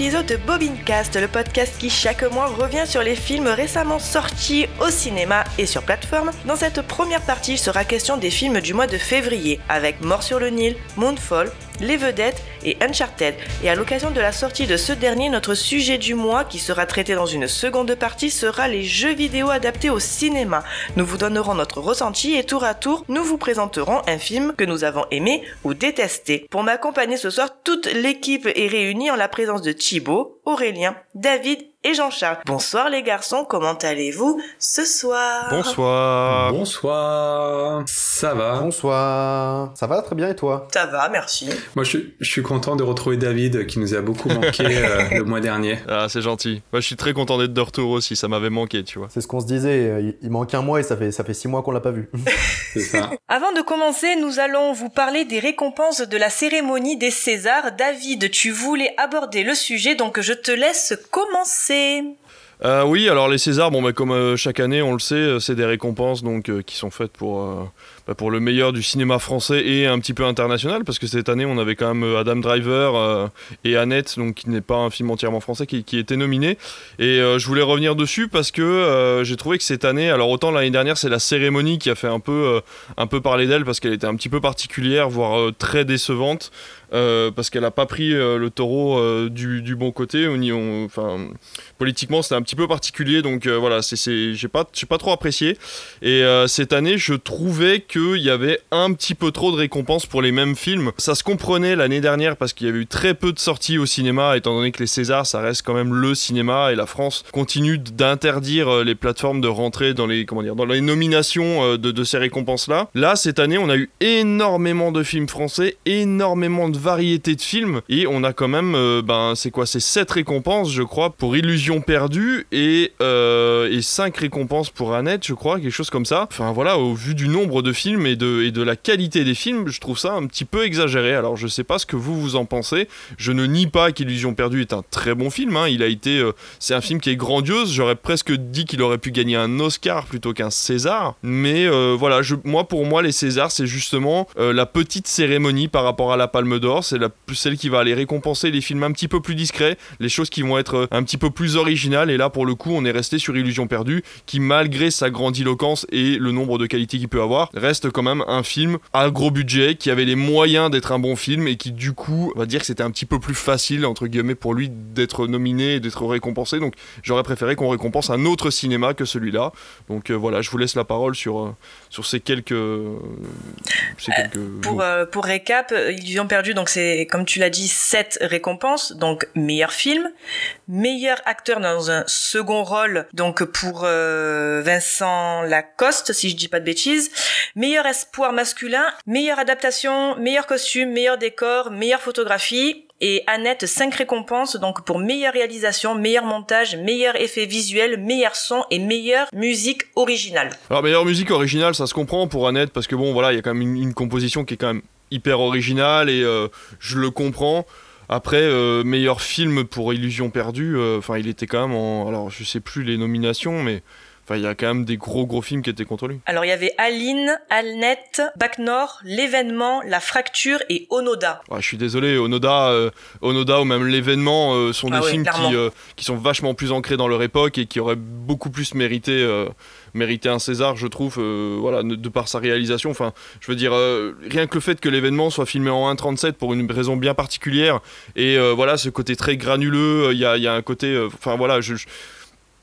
épisode de Bobincast, le podcast qui chaque mois revient sur les films récemment sortis au cinéma et sur plateforme. Dans cette première partie, il sera question des films du mois de février, avec Mort sur le Nil, Moonfall, les vedettes et Uncharted. Et à l'occasion de la sortie de ce dernier, notre sujet du mois, qui sera traité dans une seconde partie, sera les jeux vidéo adaptés au cinéma. Nous vous donnerons notre ressenti et tour à tour, nous vous présenterons un film que nous avons aimé ou détesté. Pour m'accompagner ce soir, toute l'équipe est réunie en la présence de Thibaut, Aurélien, David et Jean-Charles. Bonsoir les garçons, comment allez-vous ce soir Bonsoir. Bonsoir. Ça va Bonsoir. Ça va très bien et toi Ça va, merci. Moi, je, je, suis content de retrouver David qui nous a beaucoup manqué euh, le mois dernier. Ah, c'est gentil. Moi, je suis très content d'être de retour aussi. Ça m'avait manqué, tu vois. C'est ce qu'on se disait. Il, il, manque un mois et ça fait ça fait six mois qu'on l'a pas vu. c'est ça. Avant de commencer, nous allons vous parler des récompenses de la cérémonie des Césars. David, tu voulais aborder le sujet, donc je te laisse commencer. Euh, oui, alors les Césars, bon, bah, comme euh, chaque année, on le sait, euh, c'est des récompenses donc qui sont faites pour bah, pour le meilleur du cinéma français et un petit peu international, parce que cette année, on avait quand même Adam Driver et Annette, donc qui n'est pas un film entièrement français, qui, qui était nominé. Et je voulais revenir dessus parce que j'ai trouvé que cette année, alors autant l'année dernière, c'est la cérémonie qui a fait un peu un peu parler d'elle parce qu'elle était un petit peu particulière, voire très décevante. Euh, parce qu'elle n'a pas pris euh, le taureau euh, du, bon côté. On, on, enfin, politiquement, c'était un petit peu particulier, donc voilà, c'est, j'ai pas, pas trop apprécié. Et cette année, je trouvais qu'il y avait un petit peu trop de récompenses pour les mêmes films. Ça se comprenait l'année dernière parce qu'il y avait eu très peu de sorties au cinéma, étant donné que les Césars, ça reste quand même le cinéma et la France continue d'interdire les plateformes de rentrer dans les, comment dire, dans les nominations de ces récompenses-là. Là, cette année, on a eu énormément de films français, énormément de variété de films et on a quand même euh, ben c'est quoi c'est 7 récompenses je crois pour Illusion perdue et euh, et 5 récompenses pour Annette je crois quelque chose comme ça. Enfin voilà au vu du nombre de films et de et de la qualité des films je trouve ça un petit peu exagéré. Alors je sais pas ce que vous vous en pensez. Je ne nie pas qu'Illusion perdue est un très bon film hein. il a été euh, c'est un film qui est grandiose. J'aurais presque dit qu'il aurait pu gagner un Oscar plutôt qu'un César. Mais voilà je, moi pour moi les Césars c'est justement la petite cérémonie par rapport à la Palme d'Or c'est la, celle qui va aller récompenser les films un petit peu plus discrets, les choses qui vont être euh, un petit peu plus originales. Et là, pour le coup, on est resté sur Illusion perdue, qui malgré sa grandiloquence et le nombre de qualités qu'il peut avoir, reste quand même un film à gros budget, qui avait les moyens d'être un bon film et qui du coup, on va dire que c'était un petit peu plus facile entre guillemets pour lui d'être nominé et d'être récompensé. Donc j'aurais préféré qu'on récompense un autre cinéma que celui-là. Donc euh, voilà, je vous laisse la parole sur euh, sur ces quelques, ces quelques pour pour récap, Illusion perdue donc c'est comme tu l'as dit sept récompenses. Donc meilleur film meilleur acteur dans un second rôle donc pour euh, Vincent Lacoste si je dis pas de bêtises. Meilleur espoir masculin meilleure adaptation meilleur costume meilleur décor meilleure photographie. Et Annette 5 récompenses donc pour meilleure réalisation, meilleur montage, meilleur effet visuel, meilleur son et meilleure musique originale. Alors meilleure musique originale, ça se comprend pour Annette parce que bon voilà, il y a quand même une, une composition qui est quand même hyper original et euh, je le comprends. Après, euh, meilleur film pour Illusion perdue, enfin, il était quand même en. Alors, je sais plus les nominations, mais. Enfin, il y a quand même des gros gros films qui étaient contre lui. Alors, il y avait Aline, Alnet, Bac Nord, L'événement, La fracture et Onoda. Ouais, je suis désolé, Onoda, euh, Onoda ou même L'événement euh, sont Ah des ouais, films qui, euh, qui sont vachement plus ancrés dans leur époque et qui auraient beaucoup plus mérité, mérité un César, je trouve, euh, voilà, de, par sa réalisation. Enfin, je veux dire, euh, rien que le fait que l'événement soit filmé en 1.37 pour une raison bien particulière et euh, voilà, ce côté très granuleux, il y a, un côté, enfin voilà, je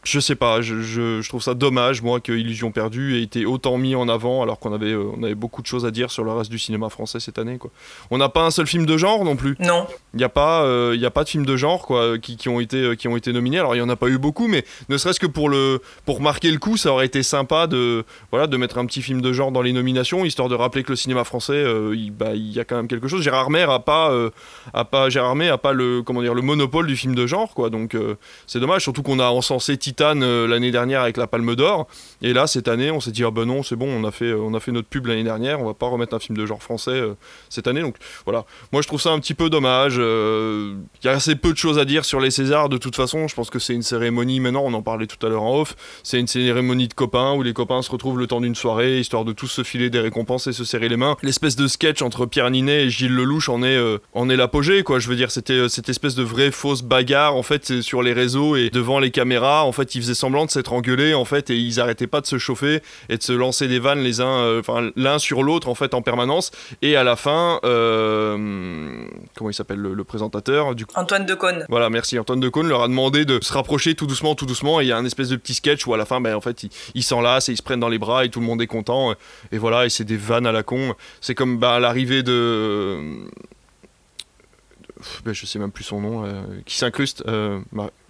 je sais pas, je, je- je trouve ça dommage, moi, que Illusion perdue ait été autant mis en avant alors qu'on avait, euh, on avait beaucoup de choses à dire sur le reste du cinéma français cette année. Quoi. On n'a pas un seul film de genre non plus. Non. Il n'y a, pas, euh, y a pas de films de genre quoi, qui, qui ont été, euh, qui ont été nominés. Alors il n'y en a pas eu beaucoup, mais ne serait-ce que pour, le, pour marquer le coup, ça aurait été sympa de, voilà, de mettre un petit film de genre dans les nominations, histoire de rappeler que le cinéma français, euh, il, bah, il y a quand même quelque chose. Gérard May a pas, euh, a pas, Gérard May a pas le, comment dire, le monopole du film de genre, quoi. donc euh, c'est dommage, surtout qu'on a encensé Titanic Titane l'année dernière avec la Palme d'Or. Et là, cette année, on s'est dit, ah ben non, c'est bon, on a fait, on a fait notre pub l'année dernière, on va pas remettre un film de genre français cette année. Donc voilà, moi je trouve ça un petit peu dommage. Il y a assez peu de choses à dire sur les Césars de toute façon. Je pense que c'est une cérémonie, maintenant on en parlait tout à l'heure en off, c'est une cérémonie de copains où les copains se retrouvent le temps d'une soirée, histoire de tous se filer des récompenses et se serrer les mains. L'espèce de sketch entre Pierre Ninet et Gilles Lelouch en est, euh, en est l'apogée, quoi. Je veux dire, c'était euh, cette espèce de vraie fausse bagarre, en fait, sur les réseaux et devant les caméras. En fait, ils faisaient semblant de s'être engueulés, en fait, et ils arrêtaient pas de se chauffer et de se lancer des vannes les uns, euh, enfin, l'un sur l'autre, en fait, en permanence. Et à la fin, comment il s'appelle le, présentateur du Antoine Decaune. Voilà, merci. Antoine Decaune leur a demandé de se rapprocher tout doucement, tout doucement. Et il y a un espèce de petit sketch où à la fin, ben, en fait, ils s'enlacent et ils se prennent dans les bras et tout le monde est content. Et voilà, et c'est des vannes à la con. C'est comme bah, l'arrivée de. Ben, je sais même plus son nom, euh, qui s'incruste. Euh,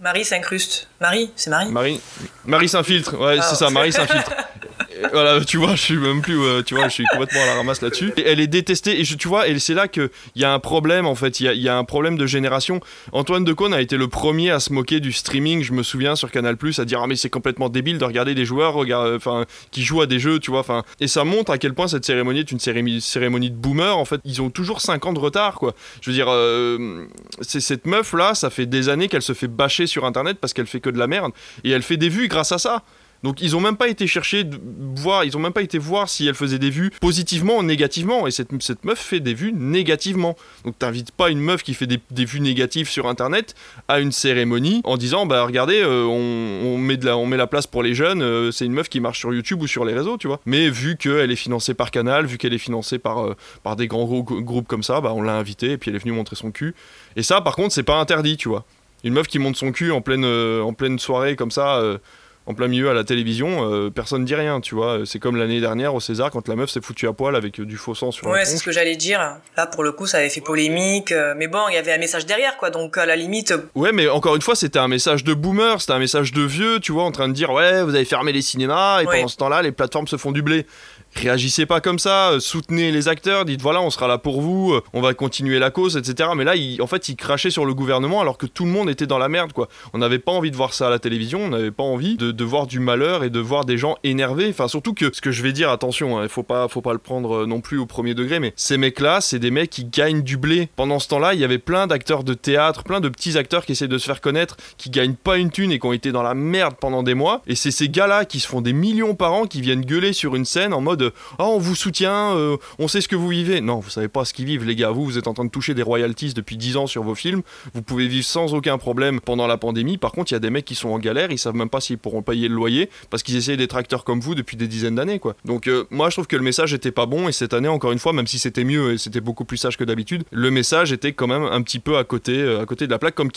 Marie s'incruste. Marie, c'est Marie Marie, Marie s'infiltre, ouais, c'est ah. ça, Marie s'infiltre. voilà, tu vois, je suis même plus, euh, tu vois, je suis complètement à la ramasse là-dessus. Elle est détestée et je, tu vois, et c'est là qu'il y a un problème en fait, il y a, y a, un problème de génération. Antoine Decaune a été le premier à se moquer du streaming, je me souviens sur Canal à dire ah mais c'est complètement débile de regarder des joueurs, enfin qui jouent à des jeux, tu vois, enfin et ça montre à quel point cette cérémonie est une cérémonie, cérémonie de boomer. En fait, ils ont toujours 5 ans de retard, quoi. Je veux dire, euh, c'est cette meuf là, ça fait des années qu'elle se fait bâcher sur Internet parce qu'elle fait que de la merde et elle fait des vues grâce à ça. Donc ils ont même pas été chercher voir, ils ont même pas été voir si elle faisait des vues positivement ou négativement. Et cette, meuf fait des vues négativement. Donc t'invites pas une meuf qui fait des, vues négatives sur internet à une cérémonie en disant bah regardez euh, on, met la, place pour les jeunes, euh, c'est une meuf qui marche sur YouTube ou sur les réseaux, tu vois. Mais vu qu'elle est financée par Canal, vu qu'elle est financée par, euh, des grands groupes comme ça, bah on l'a invitée et puis elle est venue montrer son cul. Et ça par contre c'est pas interdit, tu vois. Une meuf qui monte son cul en pleine soirée comme ça en plein milieu à la télévision, euh, personne dit rien, tu vois. C'est comme l'année dernière au César quand la meuf s'est foutue à poil avec du faux sang sur Ouais, c'est ce que j'allais dire. Là, pour le coup, ça avait fait polémique. Euh, mais bon, il y avait un message derrière, quoi. Donc, à la limite. Euh, ouais, mais encore une fois, c'était un message de boomer, c'était un message de vieux, tu vois, en train de dire, ouais, vous avez fermé les cinémas et pendant ce temps-là, les plateformes se font du blé réagissez pas comme ça, euh, soutenez les acteurs, dites voilà, on sera là pour vous, euh, on va continuer la cause, etc. Mais là, en fait, il crachait sur le gouvernement alors que tout le monde était dans la merde, quoi. On n'avait pas envie de voir ça à la télévision, on n'avait pas envie de, voir du malheur et de voir des gens énervés. Enfin, surtout que ce que je vais dire, attention, hein, il faut pas, faut pas le prendre euh, non plus au premier degré, mais ces mecs-là, c'est des mecs qui gagnent du blé. Pendant ce temps-là, il y avait plein d'acteurs de théâtre, plein de petits acteurs qui essaient de se faire connaître, qui gagnent pas une thune et qui ont été dans la merde pendant des mois. Et c'est ces gars-là qui se font des millions par an qui viennent gueuler sur une scène en mode oh, on vous soutient, euh, on sait ce que vous vivez. Non, vous savez pas ce qu'ils vivent, les gars. Vous, vous êtes en train de toucher des royalties depuis 10 ans sur vos films. Vous pouvez vivre sans aucun problème pendant la pandémie. Par contre, il y a des mecs qui sont en galère, ils savent même pas s'ils pourront payer le loyer parce qu'ils essayent d'être acteurs comme vous depuis des dizaines d'années, quoi. Donc, euh, moi, je trouve que le message était pas bon et cette année, encore une fois, même si c'était mieux et c'était beaucoup plus sage que d'habitude, le message était quand même un petit peu à côté, euh, à côté de la plaque, comme,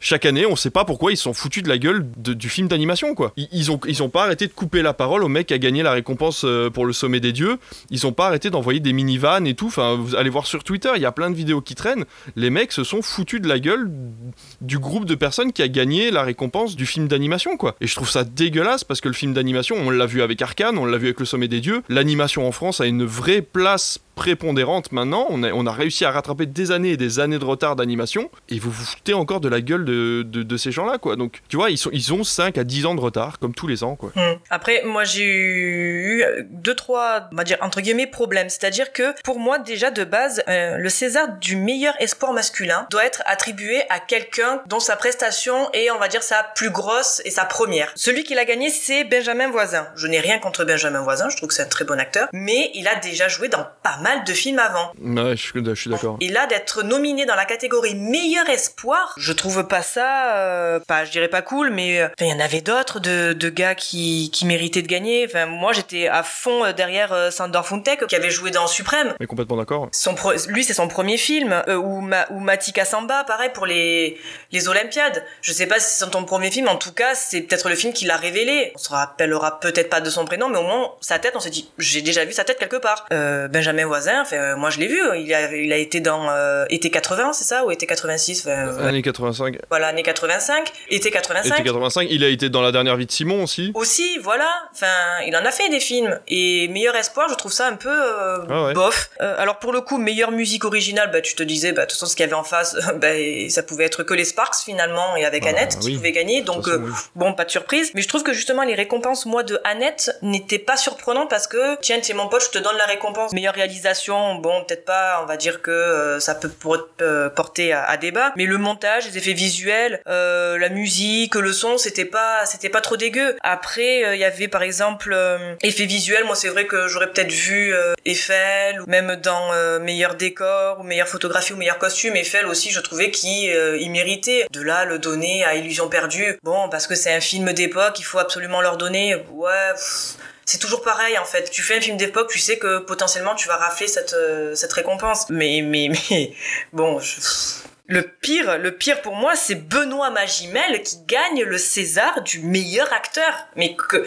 chaque année, on sait pas pourquoi ils sont foutus de la gueule du film d'animation, quoi. Ils, ils ont pas arrêté de couper la parole au mec qui a gagné la récompense pour le sommet des dieux. Ils ont pas arrêté d'envoyer des minivans et tout. Enfin, vous allez voir sur Twitter, il y a plein de vidéos qui traînent. Les mecs se sont foutus de la gueule du groupe de personnes qui a gagné la récompense du film d'animation, quoi. Et je trouve ça dégueulasse parce que le film d'animation, on l'a vu avec Arkane, on l'a vu avec Le Sommet des Dieux. L'animation en France a une vraie place prépondérante maintenant. On a, réussi à rattraper des années et des années de retard d'animation. Et vous vous foutez encore de la gueule de, ces gens-là, quoi. Donc, tu vois, ils, ont 5 à 10 ans de retard, comme tous les ans, quoi. Hmm. Après, moi, j'ai eu deux, trois, on va dire, entre guillemets, problèmes. C'est-à-dire que, pour moi, déjà, de base, euh, le César du meilleur espoir masculin doit être attribué à quelqu'un dont sa prestation est, on va dire, sa plus grosse et sa première. Celui qui l'a gagné, c'est Benjamin Voisin. Je n'ai rien contre Benjamin Voisin, je trouve que c'est un très bon acteur, mais il a déjà joué dans pas mal de films avant. Ouais, je, suis d'accord. Et là, d'être nominé dans la catégorie meilleur espoir, je trouve pas ça, euh, pas, je dirais pas cool, mais euh, il y en avait d'autres de, de gars qui, qui méritaient de gagner. Enfin, moi, j'étais à fond euh, derrière Sandor Funtek, qui avait joué dans Suprême. Mais complètement d'accord. Son lui, c'est son premier film, ou, Ma, ou Matika Samba, pareil pour les les Olympiades. Je sais pas si c'est ton premier film, en tout cas, c'est peut-être le film qui l'a révélé. On se rappellera peut-être pas de son prénom, mais au moins sa tête, on s'est dit, j'ai déjà vu sa tête quelque part. Benjamin voisins. Enfin, moi, je l'ai vu. Il a, il a été dans euh, été 80, c'est ça, ou été 86. Enfin, Année 85. Voilà, année 85, été 85. Été 85. Il a été dans la dernière vie de Simon aussi. Aussi, voilà. Enfin, il en a fait des films. Et Meilleur Espoir, je trouve ça un peu euh, Ah ouais. bof. Euh, alors pour le coup, meilleure musique originale, bah tu te disais, bah de toute façon, ce qu'il y avait en face, bah, ça pouvait être que les Sparks finalement, et avec Ah, Annette qui pouvait gagner. Donc toute façon, euh, oui. bon, pas de surprise. Mais je trouve que justement les récompenses, moi, de Annette, n'étaient pas surprenantes parce que tiens, t'es mon pote, je te donne la récompense. Meilleure bon, peut-être pas. On va dire que euh, ça peut euh, porter à, débat. Mais le montage, les effets visuels, euh, la musique, le son, c'était pas, c'était pas trop dégueu. Après, il y avait par exemple effets visuels. Moi, c'est vrai que j'aurais peut-être vu Eiffel même dans meilleur décor ou meilleure photographie ou meilleur costume. Eiffel aussi, je trouvais qu'il euh, il méritait. De là, le donner à Illusion perdue. Bon, parce que c'est un film d'époque, il faut absolument leur donner. Ouais. C'est toujours pareil en fait. Tu fais un film d'époque, tu sais que potentiellement tu vas rafler cette, euh, cette récompense. Mais, mais, mais, bon, je- le pire, le pire pour moi, c'est Benoît Magimel qui gagne le César du meilleur acteur. Mais que,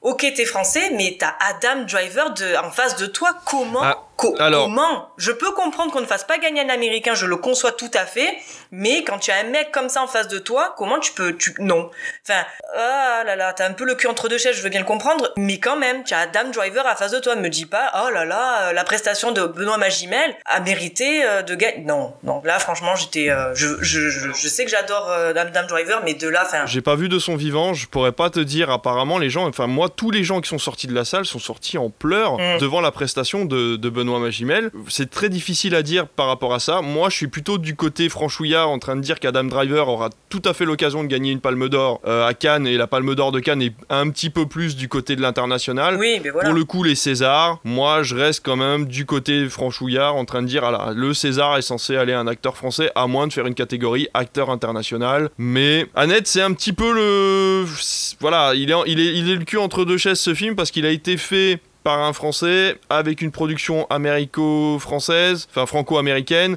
ok, t'es français, mais t'as Adam Driver de, en face de toi. Comment, Ah, co- alors- comment Je peux comprendre qu'on ne fasse pas gagner un Américain, je le conçois tout à fait. Mais quand tu as un mec comme ça en face de toi, comment tu peux, tu, non. Enfin, ah là là, t'as un peu le cul entre deux chaises, je veux bien le comprendre, mais quand même, tu as Adam Driver en face de toi. Me dis pas, oh là là, euh, la prestation de Benoît Magimel a mérité euh, de gagner. Non, non, là, franchement, j'étais, euh, je, je, je, je sais que j'adore euh, Adam Driver, mais de là, enfin, J'ai pas vu de son vivant, je pourrais pas te dire. Apparemment, les gens, enfin moi, tous les gens qui sont sortis de la salle sont sortis en pleurs Mm. devant la prestation de, de Benoît Magimel. C'est très difficile à dire par rapport à ça. Moi, je suis plutôt du côté franchouillard en train de dire qu'Adam Driver aura tout à fait l'occasion de gagner une Palme d'Or euh, à Cannes et la Palme d'Or de Cannes est un petit peu plus du côté de l'international. oui, mais voilà. Pour le coup, les Césars, moi je reste quand même du côté franchouillard en train de dire ah là, le César est censé aller à un acteur français à moins de faire une catégorie acteur international. Mais Annette, c'est un petit peu le. Voilà, il est, il, est, il est le cul entre deux chaises ce film parce qu'il a été fait par un français avec une production américo-française, enfin franco-américaine.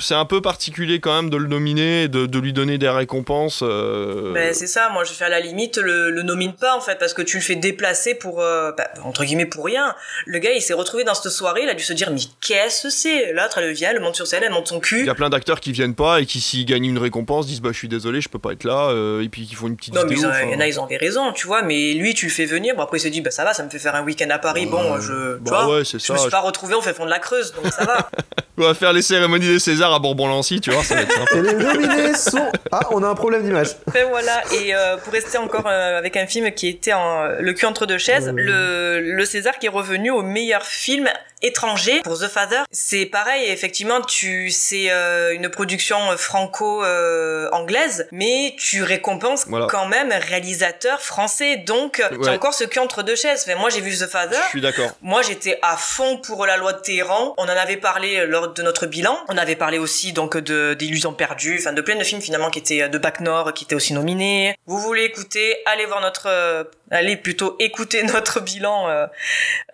C'est un peu particulier quand même de le nominer, et de, de lui donner des récompenses. euh, Ben, c'est ça, moi je fais à la limite le, le nomine pas en fait parce que tu le fais déplacer pour euh, bah, entre guillemets pour rien. Le gars il s'est retrouvé dans cette soirée, il a dû se dire mais qu'est-ce que c'est? L'autre elle vient, elle monte sur scène, elle monte son Il cul. y a plein d'acteurs qui viennent pas et qui, s'ils gagnent une récompense, disent bah je suis désolé, je peux pas être là, euh, et puis qui font une petite Non mais vidéo. ils ont- il y en a ils ont des raisons, tu vois, mais lui tu le fais venir, bon après il se dit bah ça va, ça me fait faire un week-end à Paris, bon je tu bah vois, ouais, c'est je ça. me suis pas retrouvé au fait fond de la Creuse donc ça va. On va faire les cérémonies des Césars à Bourbon-Lancy, tu vois, ça va être sympa. Et les nominés sont. Ah, on a un problème d'image. Enfin voilà, et euh, pour rester encore euh, avec un film qui était en le cul entre deux chaises, Euh. le, le César qui est revenu au meilleur film étranger pour The Father. C'est pareil, effectivement, tu c'est euh, une production franco-anglaise, mais tu récompenses Voilà. quand même réalisateur français. Donc, tu Ouais. as encore ce cul entre deux chaises. Enfin, moi, j'ai vu The Father. Je suis d'accord. Moi, j'étais à fond pour la loi de Téhéran. On en avait parlé lors de notre bilan. On avait parlé aussi donc de d'Illusions perdues, enfin de plein de films finalement qui étaient de Bac Nord, qui étaient aussi nominés. Vous voulez écouter Allez voir notre, euh, allez plutôt écouter notre bilan euh,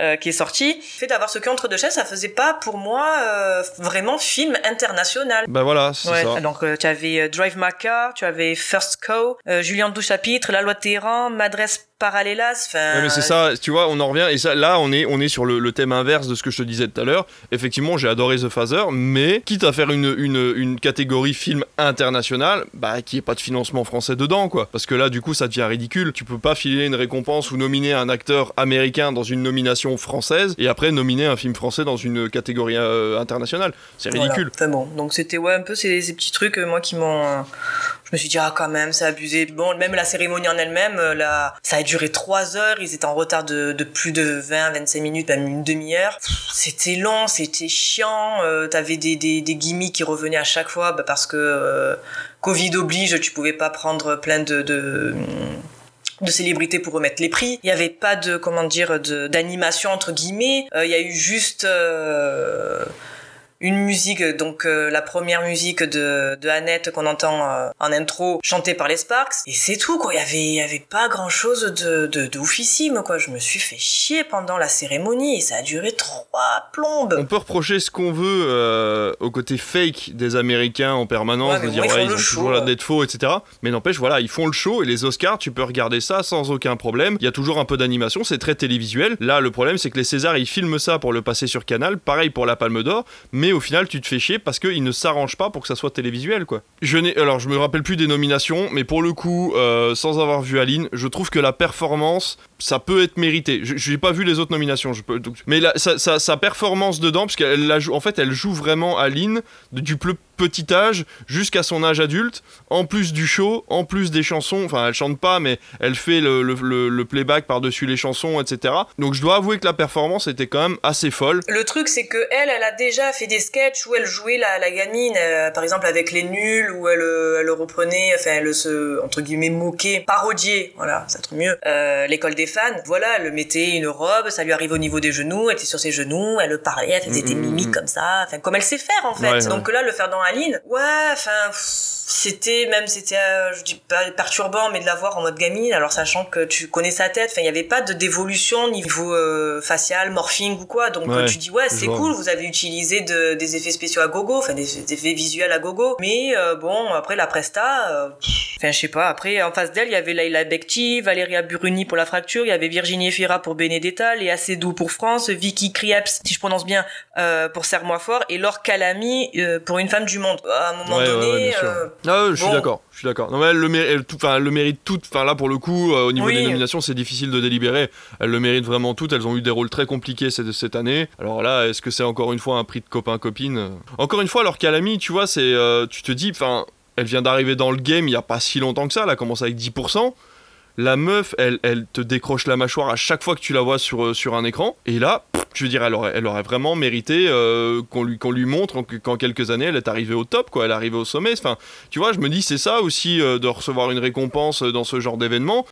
euh, qui est sorti. Le fait d'avoir ce cul entre deux chaises, ça faisait pas pour moi euh, vraiment film international. Bah voilà, c'est Ouais, ça. donc euh, tu avais euh, Drive My Car, tu avais First Co, euh, Julien Douchapitre, La Loi de Téhéran, Madresse Parallelas, enfin... Ouais, mais c'est ça, tu vois, on en revient, et ça, là, on est, on est sur le, le thème inverse de ce que je te disais tout à l'heure. Effectivement, j'ai adoré The Father, mais quitte à faire une, une, une catégorie film international, bah, qu'il n'y ait pas de financement français dedans, quoi. Parce que là, du coup, ça devient ridicule. Tu peux pas filer une récompense ou nominer un acteur américain dans une nomination française, et après nominer un film français dans une catégorie euh, internationale. C'est Voilà. ridicule. Enfin bon, donc c'était ouais un peu ces, ces petits trucs euh, moi qui m'ont je me suis dit ah quand même c'est abusé. Bon même la cérémonie en elle-même euh, ça a duré trois heures, ils étaient en retard de, plus de 20 25 minutes même une demi-heure. C'était long, c'était chiant, euh, t'avais des, des gimmicks qui revenaient à chaque fois bah, parce que euh, Covid oblige, tu pouvais pas prendre plein de, célébrités pour remettre les prix. Il n'y avait pas de comment dire d'animation entre guillemets. Il y a eu juste une musique, donc euh, la première musique de, de Annette qu'on entend euh, en intro, chantée par les Sparks, et c'est tout quoi. Il y avait, il y avait pas grand chose de, de, de oufissime quoi. Je me suis fait chier pendant la cérémonie et ça a duré trois plombes. On peut reprocher ce qu'on veut euh, au côté fake des Américains en permanence, Ouais, de dire ils ouais, ils le ont show, toujours la ouais. d'être faux, etc. Mais n'empêche, voilà, ils font le show et les Oscars, tu peux regarder ça sans aucun problème. Il y a toujours un peu d'animation, c'est très télévisuel. Là, le problème, c'est que les Césars, ils filment ça pour le passer sur Canal. Pareil pour la Palme d'Or, mais au final, tu te fais chier parce qu'ils ne s'arrangent pas pour que ça soit télévisuel, quoi. Je n'ai, alors, je me rappelle plus des nominations, mais pour le coup, euh, sans avoir vu Aline, je trouve que la performance, ça peut être mérité. Je n'ai pas vu les autres nominations, mais sa, performance dedans, parce qu'elle fait, elle joue vraiment Aline du plus petit âge jusqu'à son âge adulte, en plus du show, en plus des chansons. Enfin, elle chante pas, mais elle fait le, playback par-dessus les chansons, etc. Donc, je dois avouer que la performance était quand même assez folle. Le truc, c'est que elle, elle a déjà fait des sketchs où elle jouait la, gamine, euh, par exemple avec les nuls, où elle, euh, elle reprenait, enfin, elle se, entre guillemets, moquait, parodiait, voilà, ça trouve mieux, euh, l'école des fans. Voilà, elle mettait une robe, ça lui arrive au niveau des genoux, elle était sur ses genoux, elle parlait, elle faisait des mimiques comme ça, enfin, comme elle sait faire, en fait. Ouais, ouais. Donc là, le faire dans Aline, ouais, enfin, pff, c'était même, c'était, euh, je dis pas perturbant, mais de la voir en mode gamine, alors sachant que tu connais sa tête, enfin, il y avait pas de d'évolution niveau euh, facial, morphing ou quoi, donc Ouais, tu dis ouais, c'est cool, vous avez utilisé de- des effets spéciaux à gogo, enfin des, des effets visuels à gogo, mais euh, bon, après la presta, euh, enfin je sais pas, après en face d'elle, il y avait Laila Bekti, Valéria Buruni pour la fracture, il y avait Virginie Efira pour Benedetta, Léa Seydoux pour France, Vicky Krieps, si je prononce bien, euh, pour Serre-moi fort, et Laure Calamy euh, pour Une femme du monde. À un moment Ouais, donné, ouais, Ah, je suis bon. d'accord, je suis d'accord. Non, mais elle le, mé- elle tout- enfin, elle le mérite toutes. Enfin, là, pour le coup, euh, au niveau Oui. des nominations, c'est difficile de délibérer. Elles le méritent vraiment toutes. Elles ont eu des rôles très compliqués cette, cette année. Alors là, est-ce que c'est encore une fois un prix de copain-copine? Encore une fois, alors Calamy, tu vois, c'est, euh, tu te dis, enfin, elle vient d'arriver dans le game il y a pas si longtemps que ça. Elle a commencé avec 10%. La meuf, elle, elle te décroche la mâchoire à chaque fois que tu la vois sur, euh, sur un écran. Et là, je veux dire, elle aurait, elle aurait vraiment mérité euh, qu'on lui, qu'on lui montre en- qu'en quelques années, elle est arrivée au top, quoi. Elle est arrivée au sommet. Enfin, tu vois, je me dis, c'est ça aussi euh, de recevoir une récompense dans ce genre d'événement.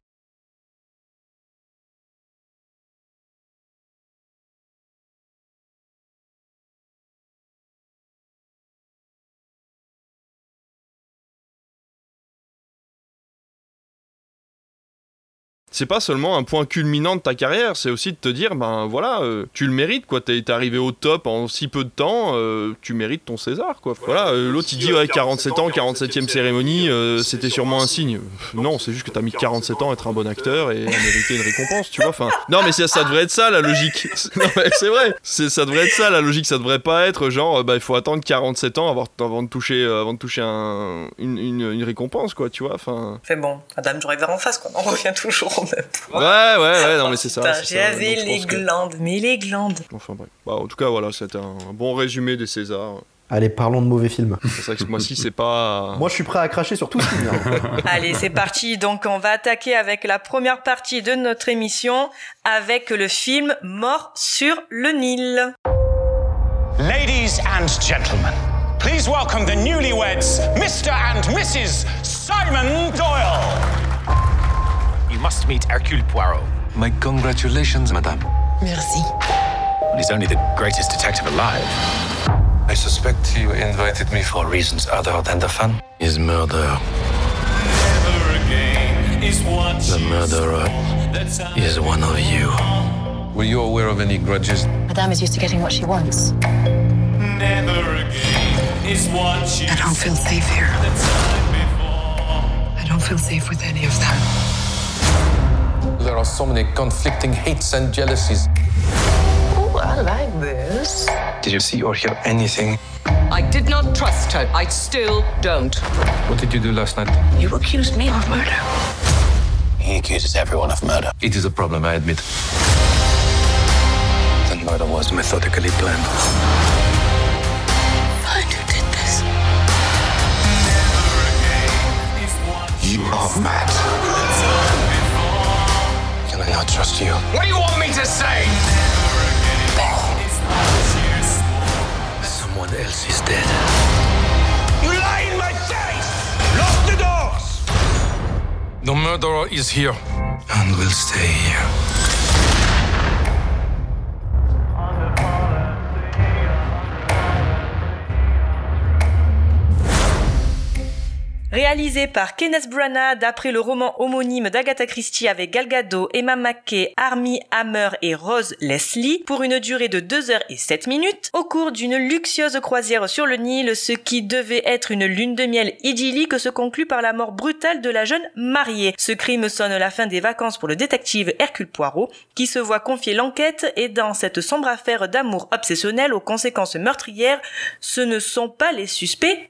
C'est pas seulement un point culminant de ta carrière, c'est aussi de te dire, ben voilà, euh, tu le mérites, quoi. T'es arrivé au top en si peu de temps, euh, tu mérites ton César, quoi. Voilà, euh, l'autre il dit, ouais, 47 ans, 47ème cérémonie, euh, c'était sûrement un signe. Non, c'est juste que t'as mis 47 ans à être un bon acteur et à mériter une récompense, tu vois. Enfin, non, mais ça, ça devrait être ça la logique. Non, mais c'est vrai, c'est- ça devrait être ça la logique, ça devrait pas être genre, bah il faut attendre 47 ans avant, avant de toucher, avant de toucher un- une, une- une récompense, quoi, tu vois. Enfin, Fait bon, Madame Driver en face, quoi. On revient toujours au même. ouais, ouais, ouais, non, mais c'est ça. J'avais les que- glandes, mais les glandes. Enfin bref. Bah, en tout cas, voilà, c'était un, bon résumé des Césars. Allez, parlons de mauvais films. C'est vrai que ce mois-ci, c'est pas. Moi, je suis prêt à cracher sur tout ce film. hein. Allez, c'est parti. Donc, on va attaquer avec la première partie de notre émission avec le film Mort sur le Nil. Ladies and gentlemen, please welcome the newlyweds, Mr. and Mrs. Simon Doyle. You must meet Hercule Poirot. My congratulations, madame. Merci. He's only the greatest detective alive. I suspect you invited me for reasons other than the fun. His murder. The murderer is one of you. Were you aware of any grudges? Madame is used to getting what she wants. I don't feel safe here. I don't feel safe with any of them. There are so many conflicting hates and jealousies. Oh, I like this. Did you see or hear anything? I did not trust her. I still don't. What did you do last night? You accused me of murder. He accuses everyone of murder. It is a problem, I admit. The murder was methodically planned. Find who did this. You are mad. Can not trust you? What do you want me to say? Someone else is dead. You lie in my face! Lock the doors! The murderer is here. And will stay here. Réalisé par Kenneth Branagh d'après le roman homonyme d'Agatha Christie avec Gal Gadot, Emma Mackey, Armie Hammer et Rose Leslie pour une durée de 2 heures et 7 minutes au cours d'une luxueuse croisière sur le Nil, ce qui devait être une lune de miel idyllique se conclut par la mort brutale de la jeune mariée. Ce crime sonne la fin des vacances pour le détective Hercule Poirot qui se voit confier l'enquête et dans cette sombre affaire d'amour obsessionnel aux conséquences meurtrières, ce ne sont pas les suspects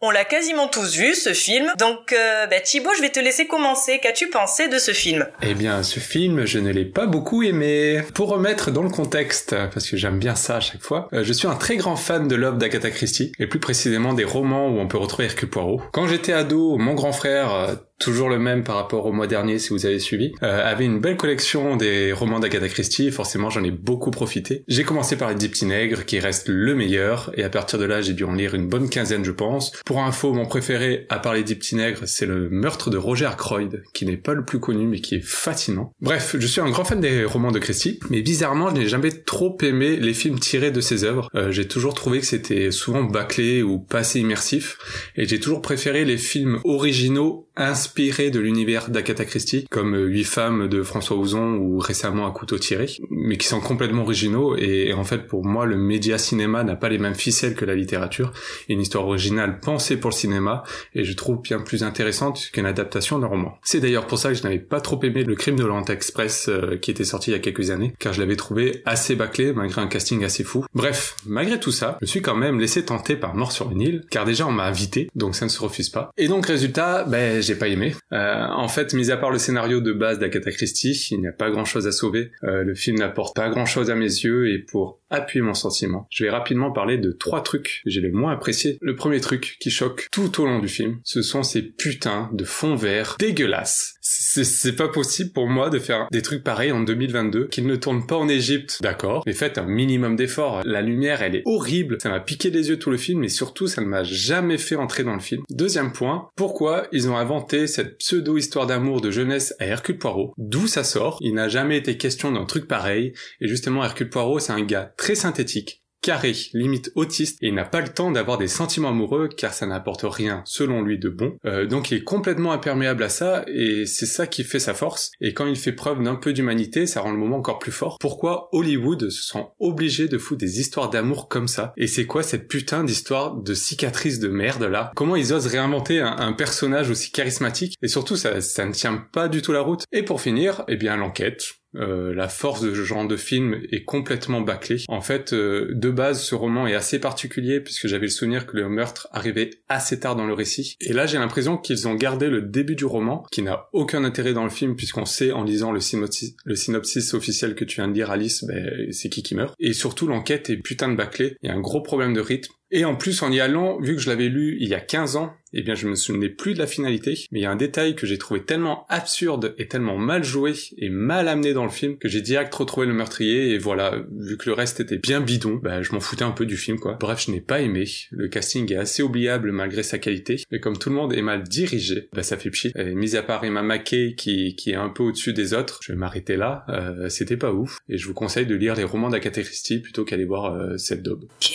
On l'a quasiment tous vu ce film, donc euh, bah, Thibaut, je vais te laisser commencer. Qu'as-tu pensé de ce film? Eh bien, ce film, je ne l'ai pas beaucoup aimé. Pour remettre dans le contexte, parce que j'aime bien ça à chaque fois, euh, je suis un très grand fan de l'œuvre d'Agatha Christie, et plus précisément des romans où on peut retrouver Hercule Poirot. Quand j'étais ado, mon grand frère euh, toujours le même par rapport au mois dernier si vous avez suivi, euh, avait une belle collection des romans d'Agatha Christie, forcément j'en ai beaucoup profité. J'ai commencé par Les Dix qui reste le meilleur, et à partir de là j'ai dû en lire une bonne quinzaine je pense. Pour info, mon préféré, à part Les Dix c'est le meurtre de Roger Ackroyd, qui n'est pas le plus connu mais qui est fascinant. Bref, je suis un grand fan des romans de Christie, mais bizarrement je n'ai jamais trop aimé les films tirés de ses œuvres. Euh, j'ai toujours trouvé que c'était souvent bâclé ou pas assez immersif, et j'ai toujours préféré les films originaux inspirés de l'univers d'Agatha Christie, comme euh, Huit femmes de François Ozon ou récemment Un couteau tiré, mais qui sont complètement originaux et, en fait pour moi le média cinéma n'a pas les mêmes ficelles que la littérature, une histoire originale pensée pour le cinéma et je trouve bien plus intéressante qu'une adaptation d'un roman. C'est d'ailleurs pour ça que je n'avais pas trop aimé Le Crime de l'Orient Express euh, qui était sorti il y a quelques années, car je l'avais trouvé assez bâclé malgré un casting assez fou. Bref, malgré tout ça, je suis quand même laissé tenter par Mort sur une île, car déjà on m'a invité, donc ça ne se refuse pas. Et donc résultat, ben j'ai pas aimé. Euh, en fait, mis à part le scénario de base d'Agatha Christie, il n'y a pas grand chose à sauver. Euh, le film n'apporte pas grand chose à mes yeux et pour appuyer mon sentiment, je vais rapidement parler de trois trucs que j'ai le moins appréciés. Le premier truc qui choque tout au long du film, ce sont ces putains de fonds verts dégueulasses. C'est pas possible pour moi de faire des trucs pareils en 2022, qu'ils ne tournent pas en Égypte, d'accord, mais faites un minimum d'efforts. La lumière, elle est horrible, ça m'a piqué les yeux tout le film, et surtout, ça ne m'a jamais fait entrer dans le film. Deuxième point, pourquoi ils ont inventé cette pseudo-histoire d'amour de jeunesse à Hercule Poirot? D'où ça sort? Il n'a jamais été question d'un truc pareil, et justement, Hercule Poirot, c'est un gars synthétique, carré, limite autiste, et n'a pas le temps d'avoir des sentiments amoureux car ça n'apporte rien selon lui de bon. Euh, donc il est complètement imperméable à ça et c'est ça qui fait sa force. Et quand il fait preuve d'un peu d'humanité, ça rend le moment encore plus fort. Pourquoi Hollywood se sent obligé de foutre des histoires d'amour comme ça? Et c'est quoi cette putain d'histoire de cicatrice de merde là? Comment ils osent réinventer un, personnage aussi charismatique? Et surtout ça, ça ne tient pas du tout la route. Et pour finir, eh bien l'enquête euh, la force de ce genre de film est complètement bâclée. En fait, euh, de base, ce roman est assez particulier puisque j'avais le souvenir que le meurtre arrivait assez tard dans le récit. Et là, j'ai l'impression qu'ils ont gardé le début du roman, qui n'a aucun intérêt dans le film puisqu'on sait en lisant le synopsis, officiel que tu viens de dire, Alice, ben, c'est qui qui meurt. Et surtout, l'enquête est putain de bâclée. Il y a un gros problème de rythme. Et en plus, en y allant, vu que je l'avais lu il y a 15 ans, eh bien je me souvenais plus de la finalité, mais il y a un détail que j'ai trouvé tellement absurde et tellement mal joué et mal amené dans le film que j'ai direct retrouvé le meurtrier et voilà, vu que le reste était bien bidon, bah je m'en foutais un peu du film quoi. Bref, je n'ai pas aimé. Le casting est assez oubliable malgré sa qualité, mais comme tout le monde est mal dirigé, bah ça fait pchit. Et mis à part Emma Mackey qui, qui est un peu au-dessus des autres, je vais m'arrêter là, euh, c'était pas ouf. Et je vous conseille de lire les romans d'Agatha Christie plutôt qu'aller voir euh, cette daube. Ok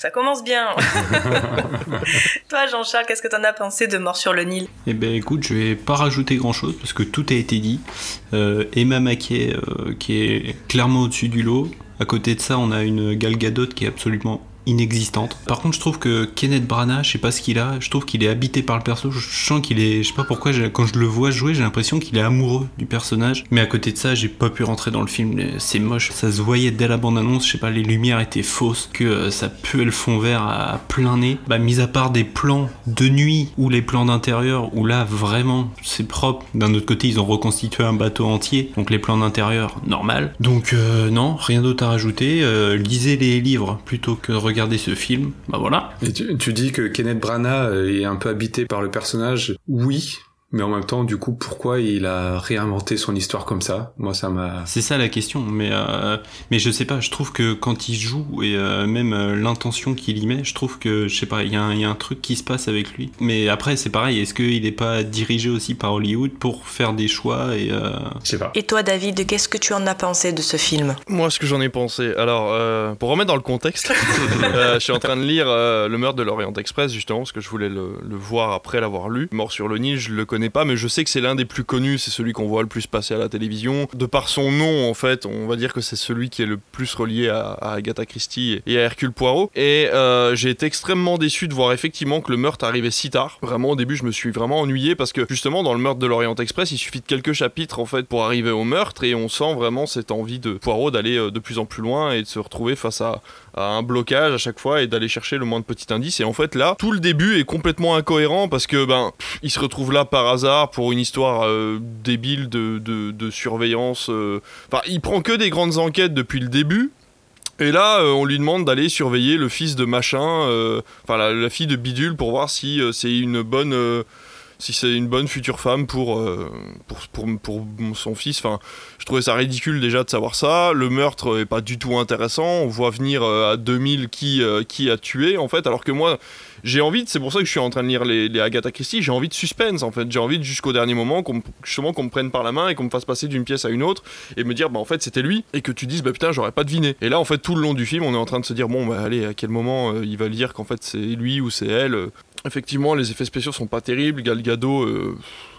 ça commence bien. Toi, Jean-Charles, qu'est-ce que t'en as pensé de Mort sur le Nil? Eh ben, écoute, je vais pas rajouter grand-chose parce que tout a été dit. Euh, Emma Mackey, euh, qui est clairement au-dessus du lot. À côté de ça, on a une Gal Gadot qui est absolument inexistante. Par contre, je trouve que Kenneth Branagh, je sais pas ce qu'il a, je trouve qu'il est habité par le perso. Je sens qu'il est, je sais pas pourquoi, quand je le vois jouer, j'ai l'impression qu'il est amoureux du personnage. Mais à côté de ça, j'ai pas pu rentrer dans le film. C'est moche, ça se voyait dès la bande-annonce. Je sais pas, les lumières étaient fausses, que euh, ça puait le fond vert à plein nez. Bah, mis à part des plans de nuit ou les plans d'intérieur, où là vraiment c'est propre. D'un autre côté, ils ont reconstitué un bateau entier, donc les plans d'intérieur normal. Donc euh, non, rien d'autre à rajouter. Euh, lisez les livres plutôt que de regarder ce film, bah voilà. Tu, dis que Kenneth Branagh est un peu habité par le personnage. Oui, Mais en même temps, du coup, pourquoi il a réinventé son histoire comme ça? Moi, ça m'a. C'est ça la question. Mais euh, mais je sais pas. Je trouve que quand il joue et euh, même euh, l'intention qu'il y met, je trouve que je sais pas. Il y, a un- il y a un truc qui se passe avec lui. Mais après, c'est pareil. Est-ce qu'il est pas dirigé aussi par Hollywood pour faire des choix et euh, Je sais pas. Et toi, David, qu'est-ce que tu en as pensé de ce film? Moi, ce que j'en ai pensé. Alors, euh, pour remettre dans le contexte, euh, je suis en train de lire euh, Le meurtre de l'Orient Express, justement, parce que je voulais le, le voir après l'avoir lu. Mort sur le Nil, je le connais pas, mais je sais que c'est l'un des plus connus. C'est celui qu'on voit le plus passer à la télévision. De par son nom, en fait, on va dire que c'est celui qui est le plus relié à, Agatha Christie et à Hercule Poirot. Et euh, j'ai été extrêmement déçu de voir effectivement que le meurtre arrivait si tard. Vraiment, au début, je me suis vraiment ennuyé parce que justement, dans le meurtre de l'Orient Express, il suffit de quelques chapitres en fait pour arriver au meurtre et on sent vraiment cette envie de Poirot d'aller euh, de plus en plus loin et de se retrouver face à, à un blocage à chaque fois et d'aller chercher le moins de petits indices. Et en fait, là, tout le début est complètement incohérent parce que ben, il se retrouve là par hasard pour une histoire euh, débile de, de- surveillance. euh. Enfin, il prend que des grandes enquêtes depuis le début. Et là, euh, on lui demande d'aller surveiller le fils de machin, enfin la, fille de bidule, pour voir si c'est une bonne, si c'est une bonne future femme pour, euh, pour, son fils. Enfin, je trouvais ça ridicule déjà de savoir ça. Le meurtre est pas du tout intéressant. On voit venir euh, à 2000 qui, euh, qui a tué en fait, alors que moi, j'ai envie, c'est pour ça que je suis en train de lire les, Agatha Christie, j'ai envie de suspense en fait. J'ai envie de, jusqu'au dernier moment qu'on qu'on me prenne par la main et qu'on me fasse passer d'une pièce à une autre et me dire bah en fait c'était lui et que tu dises bah putain j'aurais pas deviné. Et là en fait tout le long du film on est en train de se dire bon bah allez à quel moment il va dire qu'en fait c'est lui ou c'est elle. Effectivement, les effets spéciaux sont pas terribles. Gal Gadot, euh,